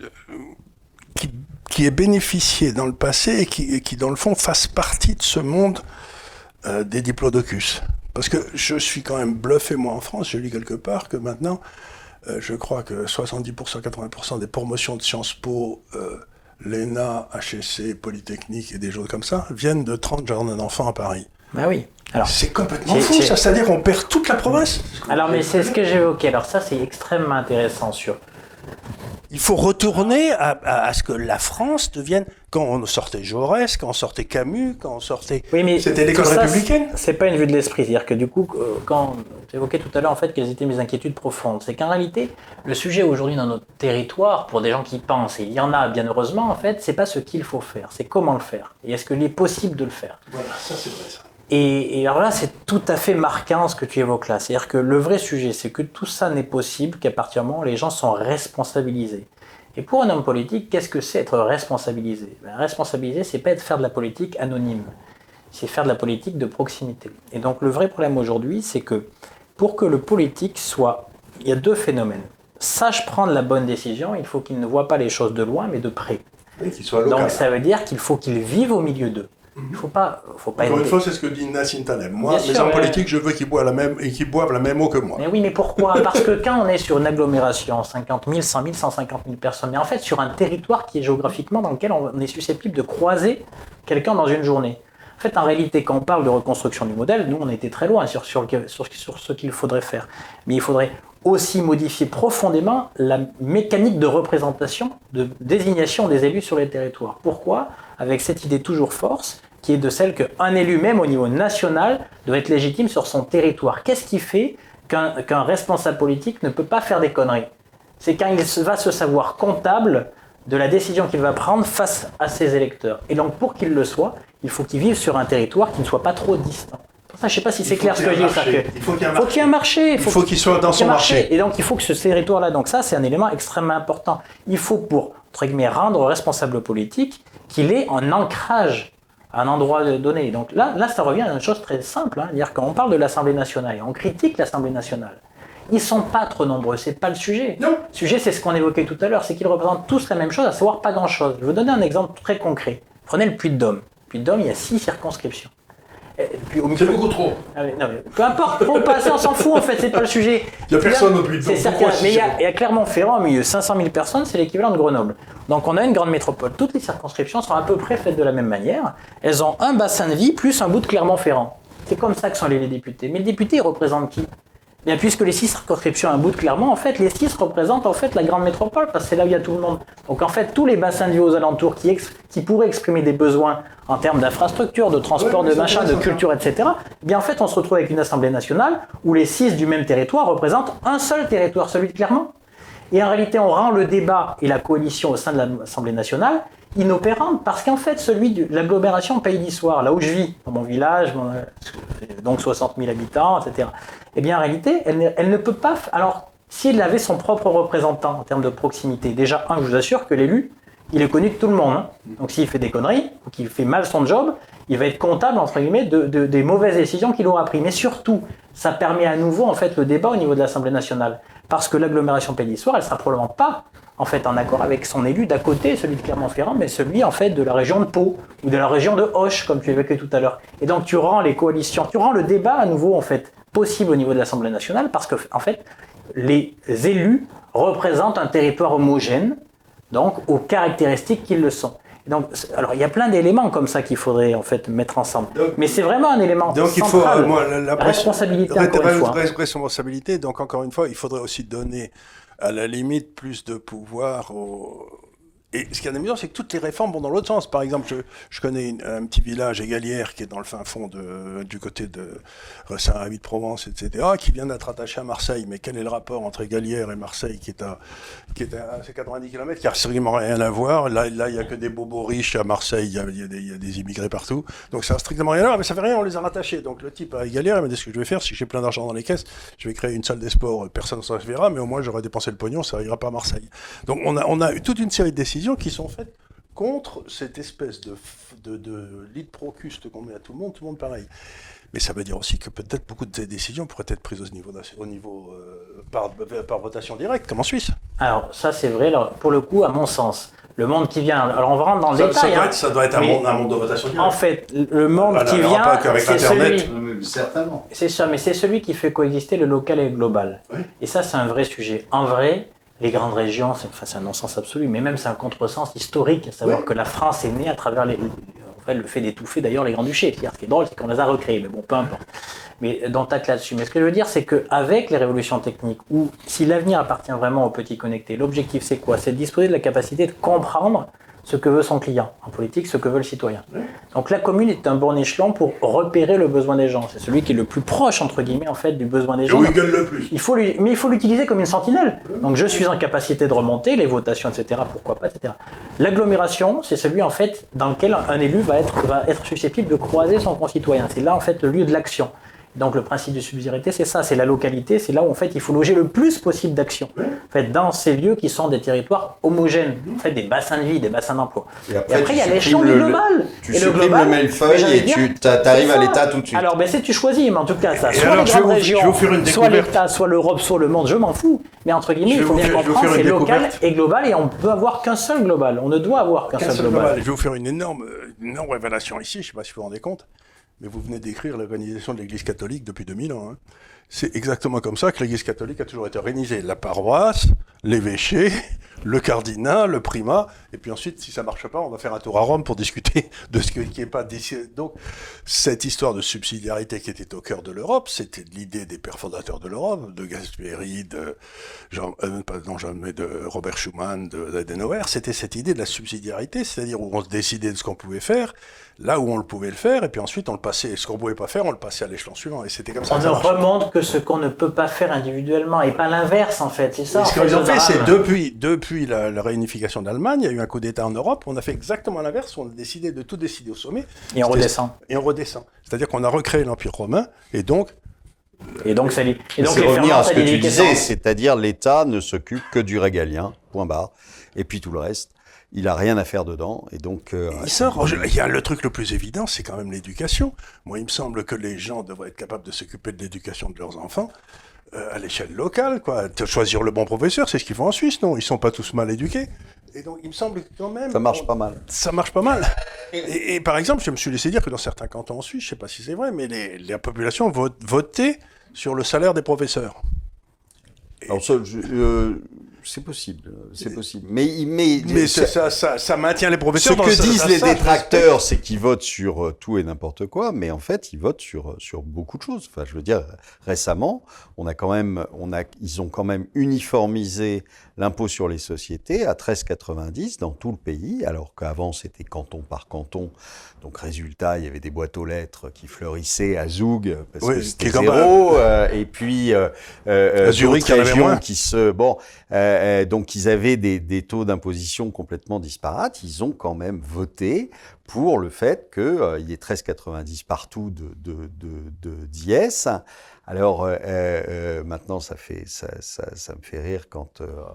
qui, qui ait bénéficié dans le passé et qui, et qui, dans le fond, fasse partie de ce monde euh, des diplodocus. Parce que je suis quand même bluffé, moi, en France, j'ai lu quelque part que maintenant, euh, je crois que 70%, 80% des promotions de Sciences Po, euh, l'ENA, HEC, Polytechnique et des choses comme ça, viennent de 30 jardins d'enfants à Paris. Bah oui. Alors, C'est complètement fou, ça. C'est-à-dire qu'on perd toute la province. alors mais c'est ce que j'évoquais. Alors ça, c'est extrêmement intéressant sur Il faut retourner à, à- à ce que la France devienne. Quand on sortait Jaurès, quand on sortait Camus, quand on sortait. Oui, mais C'était l'école républicaine C'est pas une vue de l'esprit. C'est-à-dire que du coup, euh, quand j'évoquais tout à l'heure en fait quelles étaient mes inquiétudes profondes, c'est qu'en réalité, le sujet aujourd'hui dans notre territoire, pour des gens qui pensent, et il y en a bien heureusement en fait, c'est pas ce qu'il faut faire, c'est comment le faire. Et est-ce qu'il est possible de le faire Voilà, ça c'est vrai ça. Et, et alors là, c'est tout à fait marquant ce que tu évoques là. C'est-à-dire que le vrai sujet, c'est que tout ça n'est possible qu'à partir du moment où les gens sont responsabilisés. Et pour un homme politique, qu'est-ce que c'est être responsabilisé? Ben, Responsabilisé, c'est pas être faire de la politique anonyme. C'est faire de la politique de proximité. Et donc le vrai problème aujourd'hui, c'est que pour que le politique soit... Il y a deux phénomènes. Sache prendre la bonne décision, il faut qu'il ne voit pas les choses de loin, mais de près. Qu'il soit local. Donc ça veut dire qu'il faut qu'il vive au milieu d'eux. Il faut pas, faut pas Encore une fois, c'est ce que dit Nassim Taleb. Moi, Bien les sûr, hommes politiques, je veux qu'ils boivent la même et qu'ils boivent la même eau que moi. Mais oui, mais pourquoi? Parce que quand on est sur une agglomération, 50 000, 100 000, 150 000 personnes, mais en fait sur un territoire qui est géographiquement dans lequel on est susceptible de croiser quelqu'un dans une journée. En fait, en réalité, quand on parle de reconstruction du modèle, nous, on était très loin sur, sur, le- sur- sur ce qu'il faudrait faire. Mais il faudrait aussi modifier profondément la mécanique de représentation, de désignation des élus sur les territoires. Pourquoi? Avec cette idée toujours force qui est de celle qu'un élu, même au niveau national, doit être légitime sur son territoire. Qu'est-ce qui fait qu'un responsable politique ne peut pas faire des conneries? C'est quand il va se savoir comptable de la décision qu'il va prendre face à ses électeurs. Et donc, pour qu'il le soit, il faut qu'il vive sur un territoire qui ne soit pas trop distant. Ça, je ne sais pas si c'est clair ce que je dis. Il faut qu'il y ait un marché. Il faut qu'il soit dans son marché. Et donc, il faut que ce territoire-là, donc ça, c'est un élément extrêmement important. Il faut, pour, entre guillemets, rendre responsable politique qu'il ait un ancrage à un endroit donné. Donc là, là, ça revient à une chose très simple. Hein, dire quand on parle de l'Assemblée nationale et on critique l'Assemblée nationale, ils sont pas trop nombreux, c'est pas le sujet. Non. Le sujet, c'est ce qu'on évoquait tout à l'heure, c'est qu'ils représentent tous la même chose, à savoir pas grand-chose. Je vais vous donner un exemple très concret. Prenez le Puy-de-Dôme. Puy-de-Dôme, il y a six circonscriptions. C'est beaucoup trop. Ah non, mais peu importe, faut passer, on s'en fout en fait, c'est pas le sujet. Il n'y a personne au Puy-de-Dôme. C'est certain, mais il y, a, il y a Clermont-Ferrand, au milieu 500 000 personnes, c'est l'équivalent de Grenoble. Donc on a une grande métropole. Toutes les circonscriptions sont à peu près faites de la même manière. Elles ont un bassin de vie plus un bout de Clermont-Ferrand. C'est comme ça que sont les députés. Mais le député, il représente qui? Bien, puisque les six circonscriptions un bout de Clermont, en fait, les six représentent en fait la grande métropole, parce que c'est là où il y a tout le monde. Donc en fait, tous les bassins de vie aux alentours qui, qui pourraient exprimer des besoins en termes d'infrastructures, de transport, de machin, de culture, etc., eh bien en fait, on se retrouve avec une Assemblée nationale où les six du même territoire représentent un seul territoire, celui de Clermont. Et en réalité, on rend le débat et la coalition au sein de l'Assemblée nationale inopérante parce qu'en fait, celui de l'agglomération Pays d'Histoire, là où je vis, dans mon village, donc 60 000 habitants, etc., eh bien en réalité, elle ne, elle ne peut pas. Alors, s'il avait son propre représentant en termes de proximité, déjà, un, je vous assure que l'élu, il est connu de tout le monde. Hein. Donc s'il fait des conneries ou qu'il fait mal son job, il va être comptable entre guillemets de, de, des mauvaises décisions qu'il aura prises. Mais surtout, ça permet à nouveau en fait le débat au niveau de l'Assemblée nationale, parce que l'agglomération Pays d'Histoire, elle sera probablement pas en fait en accord avec son élu d'à côté, celui de Clermont-Ferrand, mais celui en fait de la région de Pau ou de la région de Hoche, comme tu évoquais tout à l'heure. Et donc tu rends les coalitions, tu rends le débat à nouveau en fait possible au niveau de l'Assemblée nationale, parce que en fait les élus représentent un territoire homogène, donc aux caractéristiques qu'ils le sont. Donc, alors il y a plein d'éléments comme ça qu'il faudrait en fait mettre ensemble. Donc, mais c'est vraiment un élément donc central. il faut euh, moi, la, la, responsabilité encore une fois. Responsabilité. Donc encore une fois, il faudrait aussi donner à la limite plus de pouvoir aux, et ce qui est amusant, c'est que toutes les réformes vont dans l'autre sens. Par exemple, je, je connais un petit village égalière qui est dans le fin fond de, du côté de Saint-Rémy de Provence, etc., qui vient d'être attaché à Marseille. Mais quel est le rapport entre égalière et Marseille, qui est à, qui est à 90 km, qui a strictement rien à voir Là, il y a que des bobos riches à Marseille, il y y a des, immigrés partout. Donc ça n'a strictement rien à voir, mais ça fait rien, on les a rattachés. Donc le type à égalière, il m'a dit ce que je vais faire, si j'ai plein d'argent dans les caisses, je vais créer une salle des sports, personne ne s'en verra, mais au moins j'aurai dépensé le pognon, ça ira pas à Marseille. Donc on a, on a toute une série de décisions qui sont faites contre cette espèce de, de, de lit procuste qu'on met à tout le monde, tout le monde pareil. Mais ça veut dire aussi que peut-être beaucoup de ces décisions pourraient être prises au niveau, au niveau euh, par, par, votation directe, comme en Suisse. Alors ça c'est vrai, alors, pour le coup, à mon sens. Le monde qui vient, alors on va rentrer dans le ça, détail. Ça doit, hein, être, ça doit être un, monde, un, monde, de votation directe. En fait, le monde Ah, qui vient, c'est celui... Certainement. C'est ça, mais c'est celui qui fait coexister le local et le global. Oui. Et ça, c'est un vrai sujet. En vrai, les grandes régions, c'est enfin, un non-sens absolu, mais même c'est un contresens historique, à savoir que la France est née à travers les, en fait, le fait d'étouffer d'ailleurs les grands-duchés. C'est-à-dire, Ce qui est drôle, c'est qu'on les a recréés, mais bon, peu importe. Mais dans tac là-dessus. Mais ce que je veux dire, c'est qu'avec les révolutions techniques, ou si l'avenir appartient vraiment aux petits connectés, l'objectif c'est quoi? C'est de disposer de la capacité de comprendre ce que veut son client. En politique, ce que veut le citoyen. Donc la commune est un bon échelon pour repérer le besoin des gens. C'est celui qui est le plus proche, entre guillemets, en fait, du besoin des Et gens. où il gueule le plus. Il faut lui, mais il faut l'utiliser comme une sentinelle. Donc je suis en capacité de remonter les votations, etc. Pourquoi pas, etc. L'agglomération, c'est celui en fait dans lequel un élu va être, va être susceptible de croiser son concitoyen. C'est là en fait le lieu de l'action. Donc le principe de subsidiarité, c'est ça, c'est la localité, c'est là où en fait il faut loger le plus possible d'actions. En fait, dans ces lieux qui sont des territoires homogènes, en fait des bassins de vie, des bassins d'emploi. Et après, Et après, tu il y a l'échelon le- global. Tu Et le supprimes global, le millefeuille et dire, tu arrives à l'État tout de suite. Alors, ben, c'est tu choisis, mais en tout cas, ça, soit alors, les grandes vous- régions, soit l'État, soit l'Europe, soit le monde, je m'en fous. Mais entre guillemets, Je il faut bien faire- comprendre, c'est local et global, et on peut avoir qu'un seul global. On ne doit avoir qu'un seul seul global. global. Je vais vous faire une énorme, une énorme révélation ici, je ne sais pas si vous vous rendez compte, mais vous venez d'écrire l'organisation de l'Église catholique depuis 2000 ans. hein. C'est exactement comme ça que l'Église catholique a toujours été organisée. La paroisse, l'évêché, le cardinal, le primat, et puis ensuite, si ça marche pas, on va faire un tour à Rome pour discuter (laughs) de ce qui n'est pas décidé. Donc, cette histoire de subsidiarité qui était au cœur de l'Europe, c'était l'idée des pères fondateurs de l'Europe, de Gasperi, de Jean, euh, Jean, mais de Robert Schuman, de d'Adenauer, c'était cette idée de la subsidiarité, c'est-à-dire où on se décidait de ce qu'on pouvait faire, là où on le pouvait le faire, et puis ensuite on le passait, ce qu'on pouvait pas faire, on le passait à l'échelon suivant, et c'était comme ça. On ne ça marchait. remonte que ce qu'on ne peut pas faire individuellement, et pas l'inverse en fait, c'est ça. Et ce qu'ils ont fait, c'est drame. depuis, depuis la, la réunification d'Allemagne, il y a eu un coup d'État en Europe, on a fait exactement l'inverse, on a décidé de tout décider au sommet, Et on redescend. et on redescend. C'est-à-dire qu'on a recréé l'Empire romain, et donc, Et donc, ça et donc les revenir à ce que tu disais, c'est-à-dire l'État ne s'occupe que du régalien, point barre. Et puis tout le reste, il a rien à faire dedans. Et donc, euh, il sort. Il y a le truc le plus évident, c'est quand même l'éducation. Moi, il me semble que les gens devraient être capables de s'occuper de l'éducation de leurs enfants euh, à l'échelle locale, quoi. Choisir le bon professeur, c'est ce qu'ils font en Suisse, non? Ils sont pas tous mal éduqués. Et donc, il me semble que quand même. ça marche on- pas mal. Ça marche pas mal. Et, et par exemple, je me suis laissé dire que dans certains cantons en Suisse, je sais pas si c'est vrai, mais les, la population vote, votait sur le salaire des professeurs. Alors, ça, je- euh, c'est possible, c'est possible. Mais, mais, Mais ça- ça, ça, ça, ça maintient les ce professeurs. dans que disent les détracteurs, c'est qu'ils votent sur euh, tout et n'importe quoi, mais en fait, ils votent sur euh, sur beaucoup de choses. Enfin, je veux dire, récemment, on a quand même, on a, ils ont quand même uniformisé l'impôt sur les sociétés à 13,90 dans tout le pays, alors qu'avant c'était canton par canton. Donc, résultat, il y avait des boîtes aux lettres qui fleurissaient à Zoug parce Oui, que c'était zéro, euh, et puis euh, euh, À Zurich, moins. qui se bon, euh, euh, donc ils avaient des, taux d'imposition complètement disparates. Ils ont quand même voté pour le fait qu'il y ait 13,90 partout de, de, de, de d'IS. Alors euh, euh, maintenant, ça, me fait rire quand euh, euh,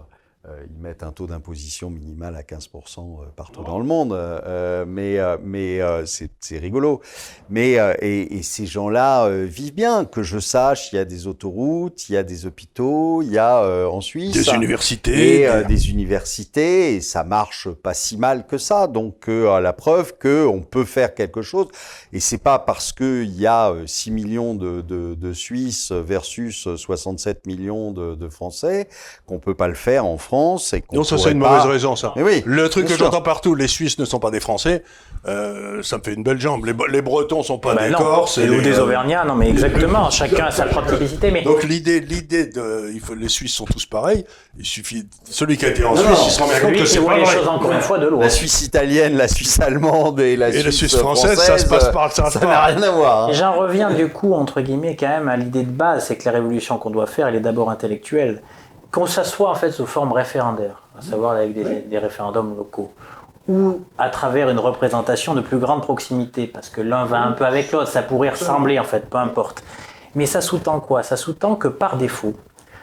ils mettent un taux d'imposition minimal à 15% partout dans le monde. Euh, mais euh, mais euh, c'est, rigolo. Mais euh, et, et ces gens-là euh, vivent bien. Que je sache, il y a des autoroutes, il y a des hôpitaux, il y a euh, en Suisse Des universités. et euh, des- universités et ça marche pas si mal que ça. Donc euh, à la preuve que on peut faire quelque chose et c'est pas parce que il y a euh, 6 millions de, de, de Suisses versus 67 millions de, de Français qu'on peut pas le faire en France et qu'on Non, ça c'est une pas- mauvaise raison, ça. Mais oui, Le truc que j'entends partout, les Suisses ne sont pas des Français, euh, ça me fait une belle jambe. Les, les Bretons sont pas Bah des non, Corses. et ou les- des euh, Auvergnats, non mais exactement, chacun a sa propre typicité, mais Donc l'idée, l'idée de, il faut, les Suisses sont tous pareils. Il suffit, celui qui a été en Non, Suisse, non, il se rend bien compte que c'est pas les vrai. choses encore une fois de loin. La Suisse italienne, la Suisse allemande et la, Et la Suisse, Suisse française, ça se passe par- ça ça n'a rien à voir. hein. J'en reviens du coup, entre guillemets, quand même à l'idée de base, c'est que la révolution qu'on doit faire, elle est d'abord intellectuelle. Qu'on s'assoit en fait sous forme référendaire, à savoir avec des, des référendums locaux, ou à travers une représentation de plus grande proximité, parce que l'un va un peu avec l'autre, ça pourrait ressembler en fait, peu importe. Mais ça sous-tend quoi? Ça sous-tend que par défaut,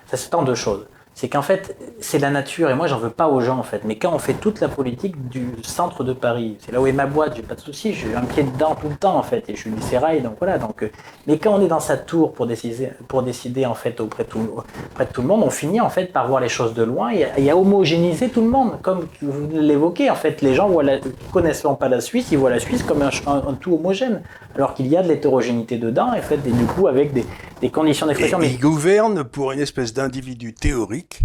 ça sous-tend deux choses. C'est qu'en fait, c'est la nature, et moi j'en veux pas aux gens en fait. Mais quand on fait toute la politique du centre de Paris, c'est là où est ma boîte, j'ai pas de souci, j'ai un pied dedans tout le temps en fait, et je suis du donc voilà. Donc, euh, mais quand on est dans sa tour pour décider, pour décider en fait auprès de, tout, le monde, on finit en fait par voir les choses de loin et, et à homogénéiser tout le monde, comme vous l'évoquez. En fait, les gens voient la, connaissant pas la Suisse, ils voient la Suisse comme un tout homogène, alors qu'il y a de l'hétérogénéité dedans, et en fait, et du coup avec des, des conditions d'expression. mais il gouverne pour une espèce d'individu théorique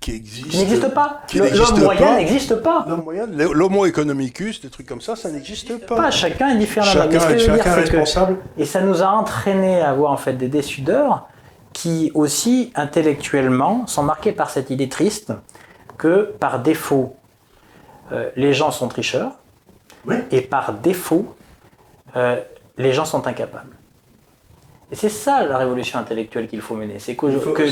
qui existe. qui n'existe pas. L'homme moyen n'existe pas. L'homme moyen, l'homo economicus, des trucs comme ça, ça n'existe pas. Pas, chacun est différent. Chacun, ce que dire, chacun est que- responsable. Et ça nous a entraîné à avoir en fait des décideurs qui aussi intellectuellement sont marqués par cette idée triste que par défaut euh, les gens sont tricheurs Oui. et par défaut euh, les gens sont incapables. Et c'est ça la révolution intellectuelle qu'il faut mener. C'est que,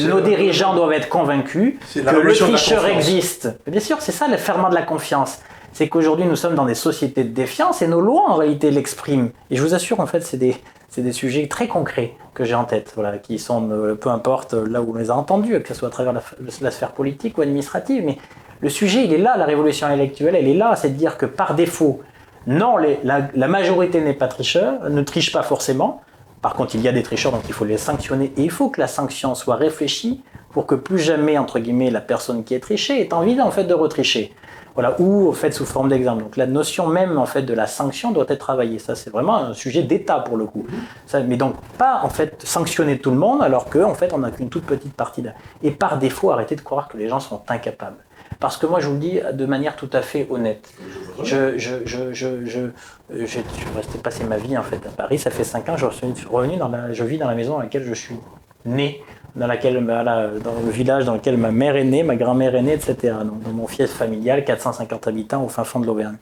nos dirigeants doivent être convaincus que le tricheur existe. Bien sûr, c'est ça le ferment de la confiance. C'est qu'aujourd'hui nous sommes dans des sociétés de défiance et nos lois en réalité l'expriment. Et je vous assure, en fait, c'est des, c'est des sujets très concrets que j'ai en tête, voilà, qui sont, euh, peu importe là où on les a entendus, que ce soit à travers la, la sphère politique ou administrative, mais le sujet, il est là, la révolution intellectuelle, elle est là, c'est de dire que par défaut, non, les- la, la majorité n'est pas tricheur, ne triche pas forcément. Par contre, il y a des tricheurs, donc il faut les sanctionner. Et il faut que la sanction soit réfléchie pour que plus jamais, entre guillemets, la personne qui est trichée ait envie, en fait, de retricher. Voilà, ou, en fait, sous forme d'exemple. Donc, la notion même, en fait, de la sanction doit être travaillée. Ça, c'est vraiment un sujet d'État, pour le coup. Mais donc, pas, en fait, sanctionner tout le monde, alors qu'en fait, on n'a qu'une toute petite partie. Et par défaut, arrêter de croire que les gens sont incapables. Parce que moi, je vous le dis de manière tout à fait honnête. Je, je, je, je, je, je, suis resté passer ma vie en fait à Paris. Ça fait 5 ans. Je suis revenu dans la, je vis dans la maison dans laquelle je suis né, dans laquelle, voilà, dans le village dans lequel ma mère est née, ma grand-mère est née, etc. Donc, dans mon fief familial, 450 habitants au fin fond de l'Auvergne.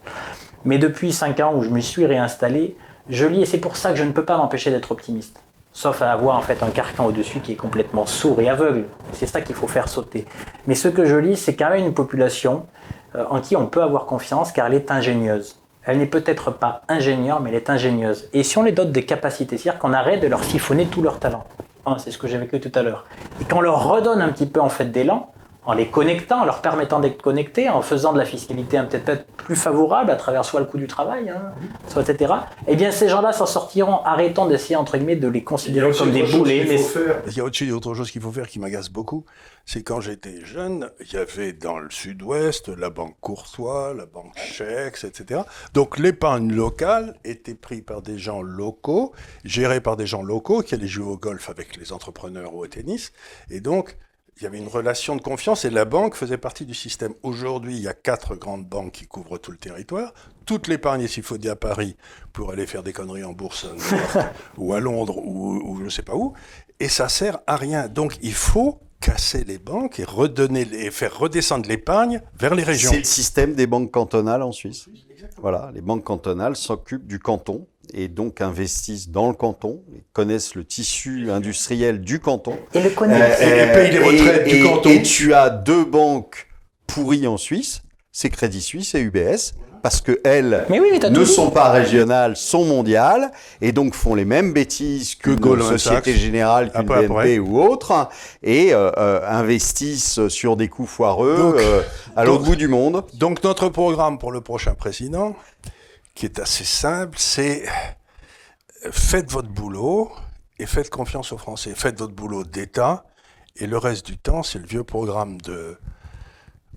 Mais depuis 5 ans où je me suis réinstallé, je lis et c'est pour ça que je ne peux pas m'empêcher d'être optimiste. Sauf à avoir en fait un carcan au-dessus qui est complètement sourd et aveugle. C'est ça qu'il faut faire sauter. Mais ce que je lis, c'est quand même une population euh, en qui on peut avoir confiance car elle est ingénieuse. Elle n'est peut-être pas ingénieure, mais elle est ingénieuse. Et si on les dote des capacités, c'est-à-dire qu'on arrête de leur siphonner tout leur talent. Hein, c'est ce que j'ai vécu tout à l'heure. Et qu'on leur redonne un petit peu en fait d'élan, en les connectant, en leur permettant d'être connectés, en faisant de la fiscalité peut-être plus favorable à travers soit le coût du travail, hein, soit etc. Eh bien, ces gens-là s'en sortiront. Arrêtons d'essayer entre guillemets de les considérer comme des boulets. Mais... Il y a aussi autre chose qu'il faut faire qui m'agace beaucoup, c'est quand j'étais jeune, il y avait dans le Sud-Ouest la banque Courtois, la banque Chex, etc. Donc l'épargne locale était prise par des gens locaux, gérée par des gens locaux qui allaient jouer au golf avec les entrepreneurs ou au tennis, et donc il y avait une relation de confiance et la banque faisait partie du système. Aujourd'hui, il y a quatre grandes banques qui couvrent tout le territoire. Toute l'épargne est siphonnée à Paris pour aller faire des conneries en bourse (laughs) ou à Londres ou, je ne sais pas où. Et ça sert à rien. Donc il faut casser les banques et redonner et faire redescendre l'épargne vers les régions. C'est le système des banques cantonales en Suisse. Voilà, les banques cantonales s'occupent du canton et donc investissent dans le canton, connaissent le tissu industriel du canton. Et le connaissent. Euh, et payent les retraites du canton. Et tu as deux banques pourries en Suisse, c'est Crédit Suisse et UBS parce que elles ne sont pas régionales, sont mondiales, et donc font les mêmes bêtises que la Société Générale, qu'une BNP ou autre, et euh, euh, investissent sur des coups foireux euh, à l'autre bout du monde. Donc notre programme pour le prochain président, qui est assez simple, c'est faites votre boulot et faites confiance aux Français. Faites votre boulot d'État, et le reste du temps, c'est le vieux programme de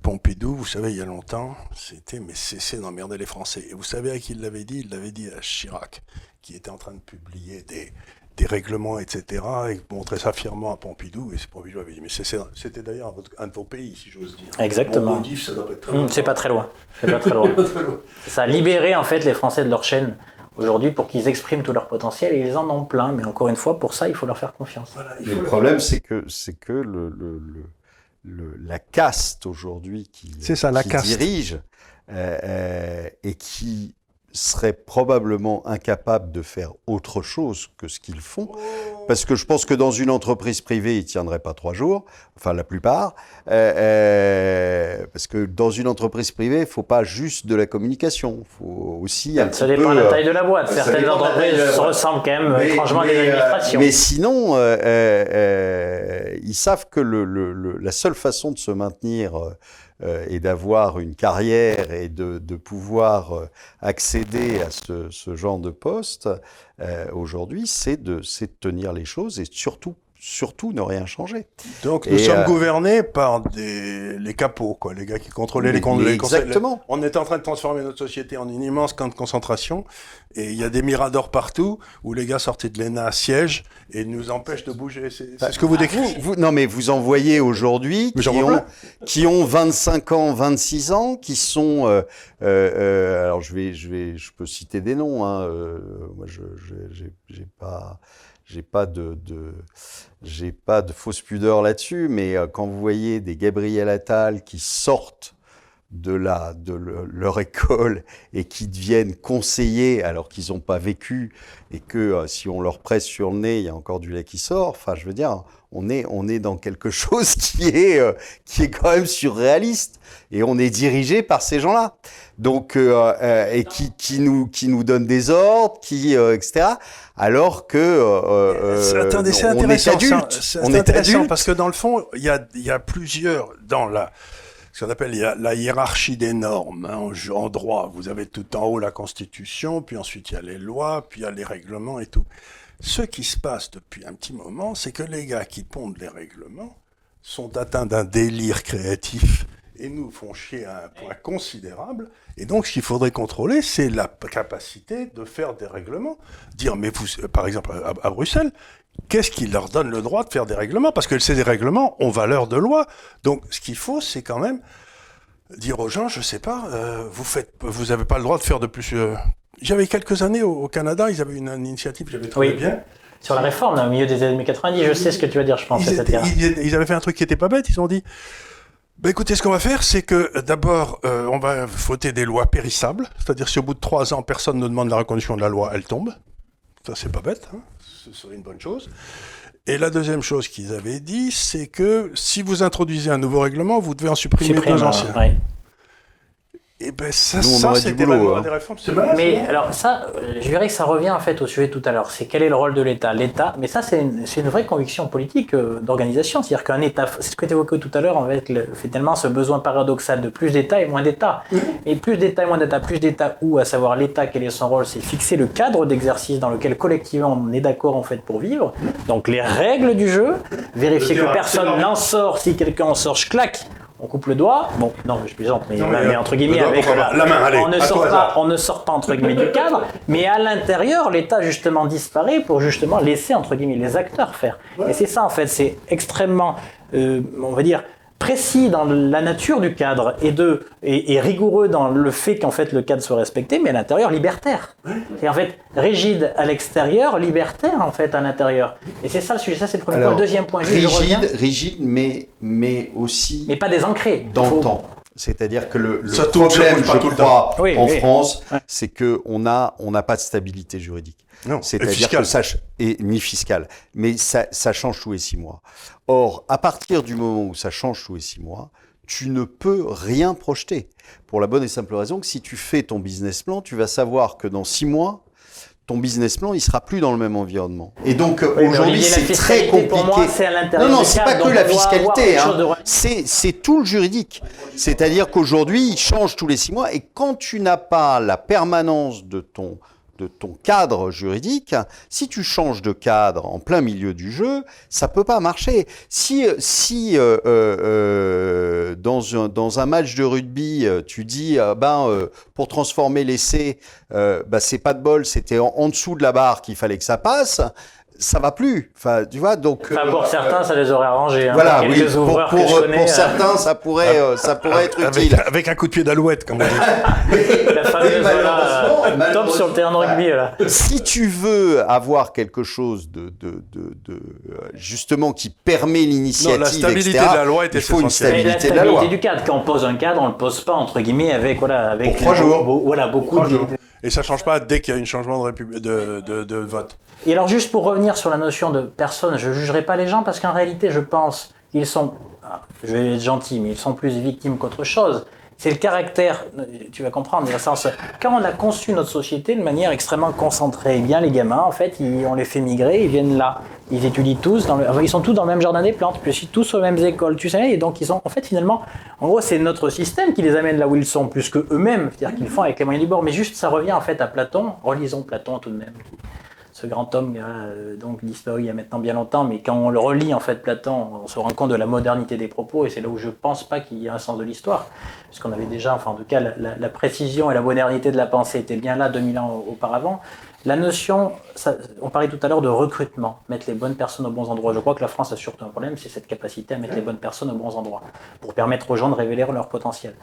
Pompidou, vous savez, il y a longtemps, c'était mais cessez d'emmerder les Français. Et vous savez à qui il l'avait dit? Il l'avait dit à Chirac, qui était en train de publier des, des règlements, etc., et montrait ça fièrement à Pompidou, et Pompidou avait dit, mais c'était d'ailleurs un de vos pays, si j'ose dire. Exactement. Hum, c'est pas très loin. C'est pas très loin. (laughs) ça a libéré en fait les Français de leur chaîne aujourd'hui pour qu'ils expriment tout leur potentiel et ils en ont plein. Mais encore une fois, pour ça, il faut leur faire confiance. le problème, c'est que, c'est que le, le, le la caste aujourd'hui qui, ça, la dirige euh, euh, et qui serait probablement incapable de faire autre chose que ce qu'ils font. Parce que je pense que dans une entreprise privée, ils ne tiendraient pas trois jours, enfin la plupart. Euh, euh, parce que dans une entreprise privée, il ne faut pas juste de la communication. Il faut aussi un Ça dépend de la taille de la boîte. Certaines entreprises se ressemblent quand même étrangement à des euh, administrations. Mais sinon, ils savent que le, le, la seule façon de se maintenir euh, et d'avoir une carrière et de, pouvoir euh, accéder à ce, genre de poste, euh, aujourd'hui, c'est de tenir les choses et surtout surtout ne rien changer. Donc nous sommes gouvernés par des, les capots, quoi, les gars qui contrôlaient les, les, Exactement. On est en train de transformer notre société en une immense camp de concentration et il y a des miradors partout où les gars sortis de l'ENA siègent et nous empêchent de bouger. C'est ce que vous ah, décrivez. Vous, non, mais vous en voyez aujourd'hui qui, ont, qui ont 25 ans, 26 ans, qui sont. Euh, euh, euh, alors je vais, je vais, je peux citer des noms. Hein, euh, moi, je, j'ai pas j'ai pas de, de j'ai pas de fausse pudeur là-dessus, mais quand vous voyez des Gabriel Attal qui sortent de, la, de leur école et qui deviennent conseillers alors qu'ils n'ont pas vécu et que euh, si on leur presse sur le nez, il y a encore du lait qui sort. Enfin, je veux dire, on est, on est dans quelque (laughs) chose qui est, euh, qui est quand même surréaliste et on est dirigé par ces gens-là. Donc, euh, et qui, qui, nous, qui nous donnent des ordres, qui, etc. Alors que attendez, c'est intéressant. On est adulte. on est intéressant parce que dans le fond, il y a, y a plusieurs dans la ce qu'on appelle la hiérarchie des normes hein, en, droit. Vous avez tout en haut la Constitution, puis ensuite il y a les lois, puis il y a les règlements et tout. Ce qui se passe depuis un petit moment, c'est que les gars qui pondent les règlements sont atteints d'un délire créatif et nous font chier à un point considérable. Et donc, ce qu'il faudrait contrôler, c'est la capacité de faire des règlements. Dire, mais vous, par exemple, à Bruxelles, qu'est-ce qui leur donne le droit de faire des règlements? Parce que ces règlements ont valeur de loi. Donc, ce qu'il faut, c'est quand même dire aux gens, je sais pas, euh, vous faites, vous avez pas le droit de faire de plus. euh, J'avais quelques années au, au Canada, ils avaient une, une initiative, que j'avais trouvé Oui. bien. Sur la réforme, là, au milieu des années 90, je sais ce que tu vas dire, je pense, Ils, étaient- etc. ils- ils avaient fait un truc qui était pas bête. Ils ont dit, bah écoutez, ce qu'on va faire, c'est que d'abord, euh, on va voter des lois périssables, c'est-à-dire si au bout de trois ans personne ne demande la reconduction de la loi, elle tombe. Ça c'est pas bête, hein. ce serait une bonne chose. Et la deuxième chose qu'ils avaient dit, c'est que si vous introduisez un nouveau règlement, vous devez en supprimer Supprime, deux anciens. ouais. Et ben ça, Nous, on ça aurait du c'était boulot, la loi hein. des réformes. C'est Mais ça. alors ça, euh, je dirais que ça revient en fait au sujet tout à l'heure. C'est quel est le rôle de l'État? L'État, mais ça c'est une, c'est une vraie conviction politique euh, d'organisation. C'est-à-dire qu'un État, c'est ce que tu évoquais tout à l'heure, en fait, le, fait tellement ce besoin paradoxal de plus d'État et moins d'État. Et plus d'État et moins d'État, plus d'État où, à savoir l'État, quel est son rôle? C'est fixer le cadre d'exercice dans lequel collectivement on est d'accord en fait pour vivre. Donc les règles du jeu, vérifier Le que terrain, personne n'en sort. Si quelqu'un en sort, je claque. On coupe le doigt. Bon, non, je plaisante, mais, Non, mais, mais entre guillemets, doigt, avec La main, allez, on ne sort pas, hasard. on ne sort pas entre guillemets du cadre, mais à l'intérieur, l'État justement disparaît pour justement laisser entre guillemets les acteurs faire. Et c'est ça en fait, c'est extrêmement, euh, on va dire, précis dans la nature du cadre et de et, et rigoureux dans le fait qu'en fait le cadre soit respecté, mais à l'intérieur libertaire. C'est en fait rigide à l'extérieur, libertaire en fait à l'intérieur. Et c'est ça le sujet. Ça c'est le premier point. Le deuxième point, juste, je reviens, rigide, rigide, mais, mais aussi mais pas désancré. dans Faut- le temps. C'est-à-dire que le, le problème, je crois, Oui, en oui. France, Ouais. c'est que on a on n'a pas de stabilité juridique. C'est-à-dire fiscal. que ça et ni fiscal, mais ça, ça change tous les six mois. Or, à partir du moment où ça change tous les six mois, tu ne peux rien projeter. Pour la bonne et simple raison que si tu fais ton business plan, tu vas savoir que dans six mois, ton business plan, il sera plus dans le même environnement. Et donc Oui, aujourd'hui, c'est très compliqué. Pour moi, c'est à l'intérieur Non, non, c'est pas que la fiscalité, hein. chose de- c'est c'est tout le juridique. C'est-à-dire qu'aujourd'hui, il change tous les six mois et quand tu n'as pas la permanence de ton de ton cadre juridique, si tu changes de cadre en plein milieu du jeu, ça peut pas marcher. Si si euh, euh, euh, dans un dans un match de rugby, euh, tu dis euh, ben euh, pour transformer l'essai, euh, bah, c'est pas de bol, c'était en, en dessous de la barre qu'il fallait que ça passe. Ça va plus. Enfin, tu vois, donc. Enfin, pour euh, certains, ça les aurait arrangés. Hein, voilà, pour oui, pour, pour, pour connais, euh, certains, ça pourrait, euh, ça pourrait être avec, utile. avec un coup de pied d'alouette, comme on dit. (laughs) la fameuse voilà, malheureusement, euh, top sur le terrain de rugby. Là. Si tu veux avoir quelque chose de, de, de, de, euh, justement qui permet l'initiative, la stabilité etc., de la loi était il faut une. Mais la stabilité de la loi. stabilité du cadre, quand on pose un cadre, on le pose pas entre guillemets avec voilà avec Pour trois jours. beau- voilà beaucoup Trois de- jours. Et ça change pas dès qu'il y a un changement de, répu- de, de, de vote. Et alors juste pour revenir sur la notion de personne, je jugerai pas les gens parce qu'en réalité, je pense qu'ils sont, je vais être gentil, mais ils sont plus victimes qu'autre chose. C'est le caractère, tu vas comprendre, quand on a conçu notre société de manière extrêmement concentrée, eh bien les gamins, en fait, on les fait migrer, ils viennent là, ils étudient tous, dans ils sont tous dans le même jardin des plantes, puis tous aux mêmes écoles, tu sais, et donc ils sont, en fait, finalement, en gros, c'est notre système qui les amène là où ils sont, plus que eux-mêmes, c'est-à-dire qu'ils font avec les moyens du bord, mais juste, ça revient en fait à Platon, relisons Platon tout de même, grand homme euh, donc disparu il y a maintenant bien longtemps, mais quand on le relit en fait Platon, on se rend compte de la modernité des propos et c'est là où je pense pas qu'il y ait un sens de l'histoire, puisqu'on avait déjà, enfin en tout cas la, précision et la modernité de la pensée étaient bien là 2000 ans auparavant. La notion, on parlait tout à l'heure de recrutement, mettre les bonnes personnes aux bons endroits. Je crois que la France a surtout un problème, c'est cette capacité à mettre les bonnes personnes aux bons endroits pour permettre aux gens de révéler leur potentiel.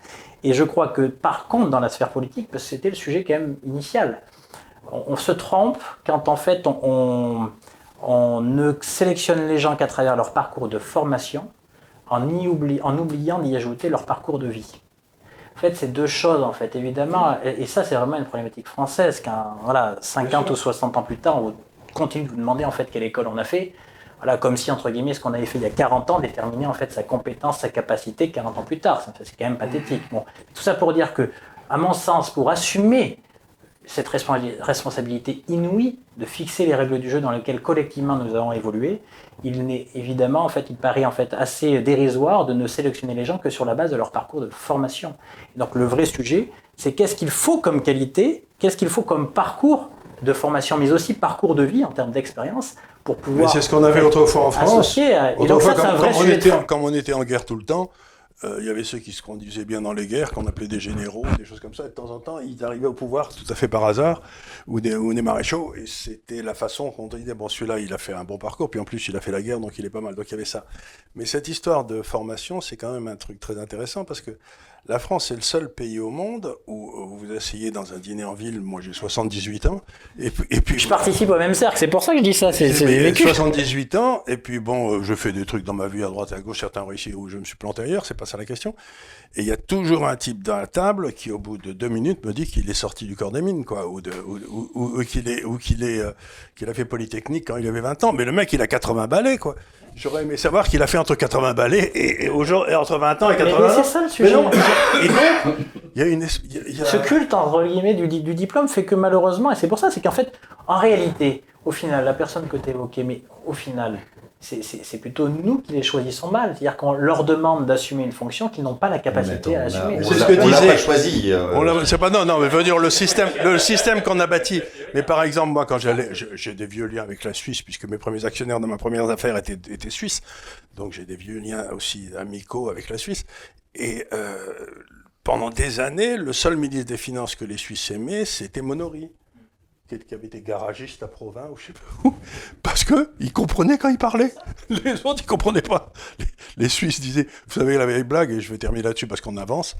Et je crois que par contre dans la sphère politique, parce que c'était le sujet quand même initial, on, on se trompe quand en fait on, on- ne sélectionne les gens qu'à travers leur parcours de formation en, y oubli- en oubliant d'y ajouter leur parcours de vie. En fait, c'est deux choses, en fait, évidemment, et, et ça, c'est vraiment une problématique française, quand, voilà, 50 ou 60 ans plus tard, on continue de vous demander, en fait, quelle école on a fait, voilà, comme si, entre guillemets, ce qu'on avait fait il y a 40 ans déterminait, en fait, sa compétence, sa capacité 40 ans plus tard. C'est quand même pathétique. Bon, tout ça pour dire que, à mon sens, pour assumer cette responsa- responsabilité inouïe de fixer les règles du jeu dans lesquelles collectivement nous avons évolué, il n'est évidemment, en fait, il paraît en fait assez dérisoire de ne sélectionner les gens que sur la base de leur parcours de formation. Donc le vrai sujet, c'est qu'est-ce qu'il faut comme qualité, qu'est-ce qu'il faut comme parcours de formation, mais aussi parcours de vie en termes d'expérience pour Mais pouvoir c'est ce qu'on avait autrefois en France. à- Et donc Autrefois, ça, c'est un quand, vrai quand on de quand on était en guerre tout le temps, Euh, il y avait ceux qui se conduisaient bien dans les guerres, qu'on appelait des généraux, des choses comme ça. Et de temps en temps, ils arrivaient au pouvoir tout à fait par hasard, ou des, ou des maréchaux. Et c'était la façon qu'on disait, bon, celui-là, il a fait un bon parcours, puis en plus, il a fait la guerre, donc il est pas mal. Donc il y avait ça. Mais cette histoire de formation, c'est quand même un truc très intéressant, parce que la France est le seul pays au monde où vous asseyez dans un dîner en ville. Moi, j'ai 78 ans. Et puis, et puis je participe au même cercle. C'est pour ça que je dis ça. C'est vécu. 78 ans. Et puis bon, euh, je fais des trucs dans ma vie à droite et à gauche. Certains réussis où je me suis planté ailleurs. C'est pas ça la question. Et il y a toujours un type dans la table qui, au bout de deux minutes, me dit qu'il est sorti du corps des mines, quoi, ou, de, ou, ou, qu'il est, ou qu'il est, euh, qu'il a fait polytechnique quand il avait 20 ans. Mais le mec, il a 80 balais, quoi. J'aurais aimé savoir qu'il a fait entre 80 balais et, et, entre 20 ans et 80 ans. Mais c'est ça le sujet. Non, et donc, il y a une. Y a... Ce culte, entre guillemets, du, du diplôme fait que malheureusement, et c'est pour ça, c'est qu'en fait, en réalité, au final, la personne que tu évoquais, mais au final, c'est plutôt nous qui les choisissons mal. C'est-à-dire qu'on leur demande d'assumer une fonction qu'ils n'ont pas la capacité à assumer. C'est ce que disait. pas choisi. Euh... C'est pas non, non, mais veut dire le système, le système qu'on a bâti. Mais par exemple, moi, quand j'allais, j'ai des vieux liens avec la Suisse puisque mes premiers actionnaires dans ma première affaire étaient, étaient suisses. Donc j'ai des vieux liens aussi amicaux avec la Suisse. Et euh, pendant des années, le seul ministre des Finances que les Suisses aimaient, c'était Monori qui avait été garagiste à Provins ou je sais pas où, parce que il comprenait quand il parlait. (laughs) Les autres, ils comprenaient pas. Les, Suisses disaient, vous savez la vieille blague, et je vais terminer là-dessus parce qu'on avance,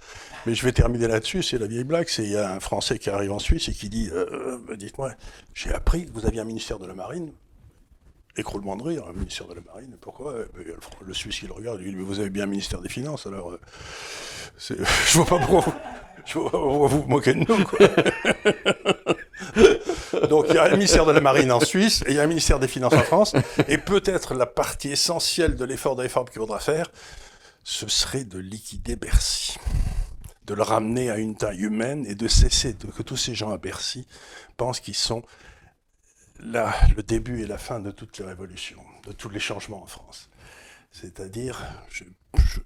mais je vais terminer là-dessus, c'est la vieille blague, c'est il y a un Français qui arrive en Suisse et qui dit, euh, euh dites-moi, j'ai appris que vous aviez un ministère de la Marine. Écroulement de rire, un ministère de la Marine, pourquoi? Le Suisse, il regarde, il dit, vous avez bien un ministère des Finances, alors euh, (laughs) je vois pas pourquoi vous, vous, vous moquez de nous. Quoi. (laughs) Donc il y a un ministère de la Marine en Suisse et il y a un ministère des Finances en France. Et peut-être la partie essentielle de l'effort de réforme qu'il faudra faire, ce serait de liquider Bercy. De le ramener à une taille humaine et de cesser que tous ces gens à Bercy pensent qu'ils sont là, le début et la fin de toutes les révolutions, de tous les changements en France. C'est-à-dire,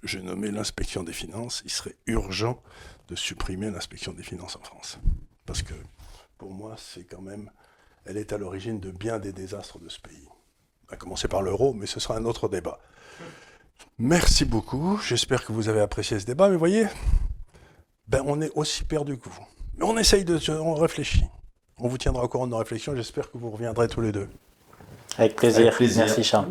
j'ai nommé l'inspection des finances, il serait urgent de supprimer l'inspection des finances en France. Parce que pour moi, c'est quand même, elle est à l'origine de bien des désastres de ce pays. À commencer par l'euro, mais ce sera un autre débat. Merci beaucoup. J'espère que vous avez apprécié ce débat. Mais voyez, ben, on est aussi perdu que vous. Mais on essaye de, on réfléchit. On vous tiendra au courant de nos réflexions. J'espère que vous reviendrez tous les deux. Avec plaisir. Avec plaisir. Merci Charles.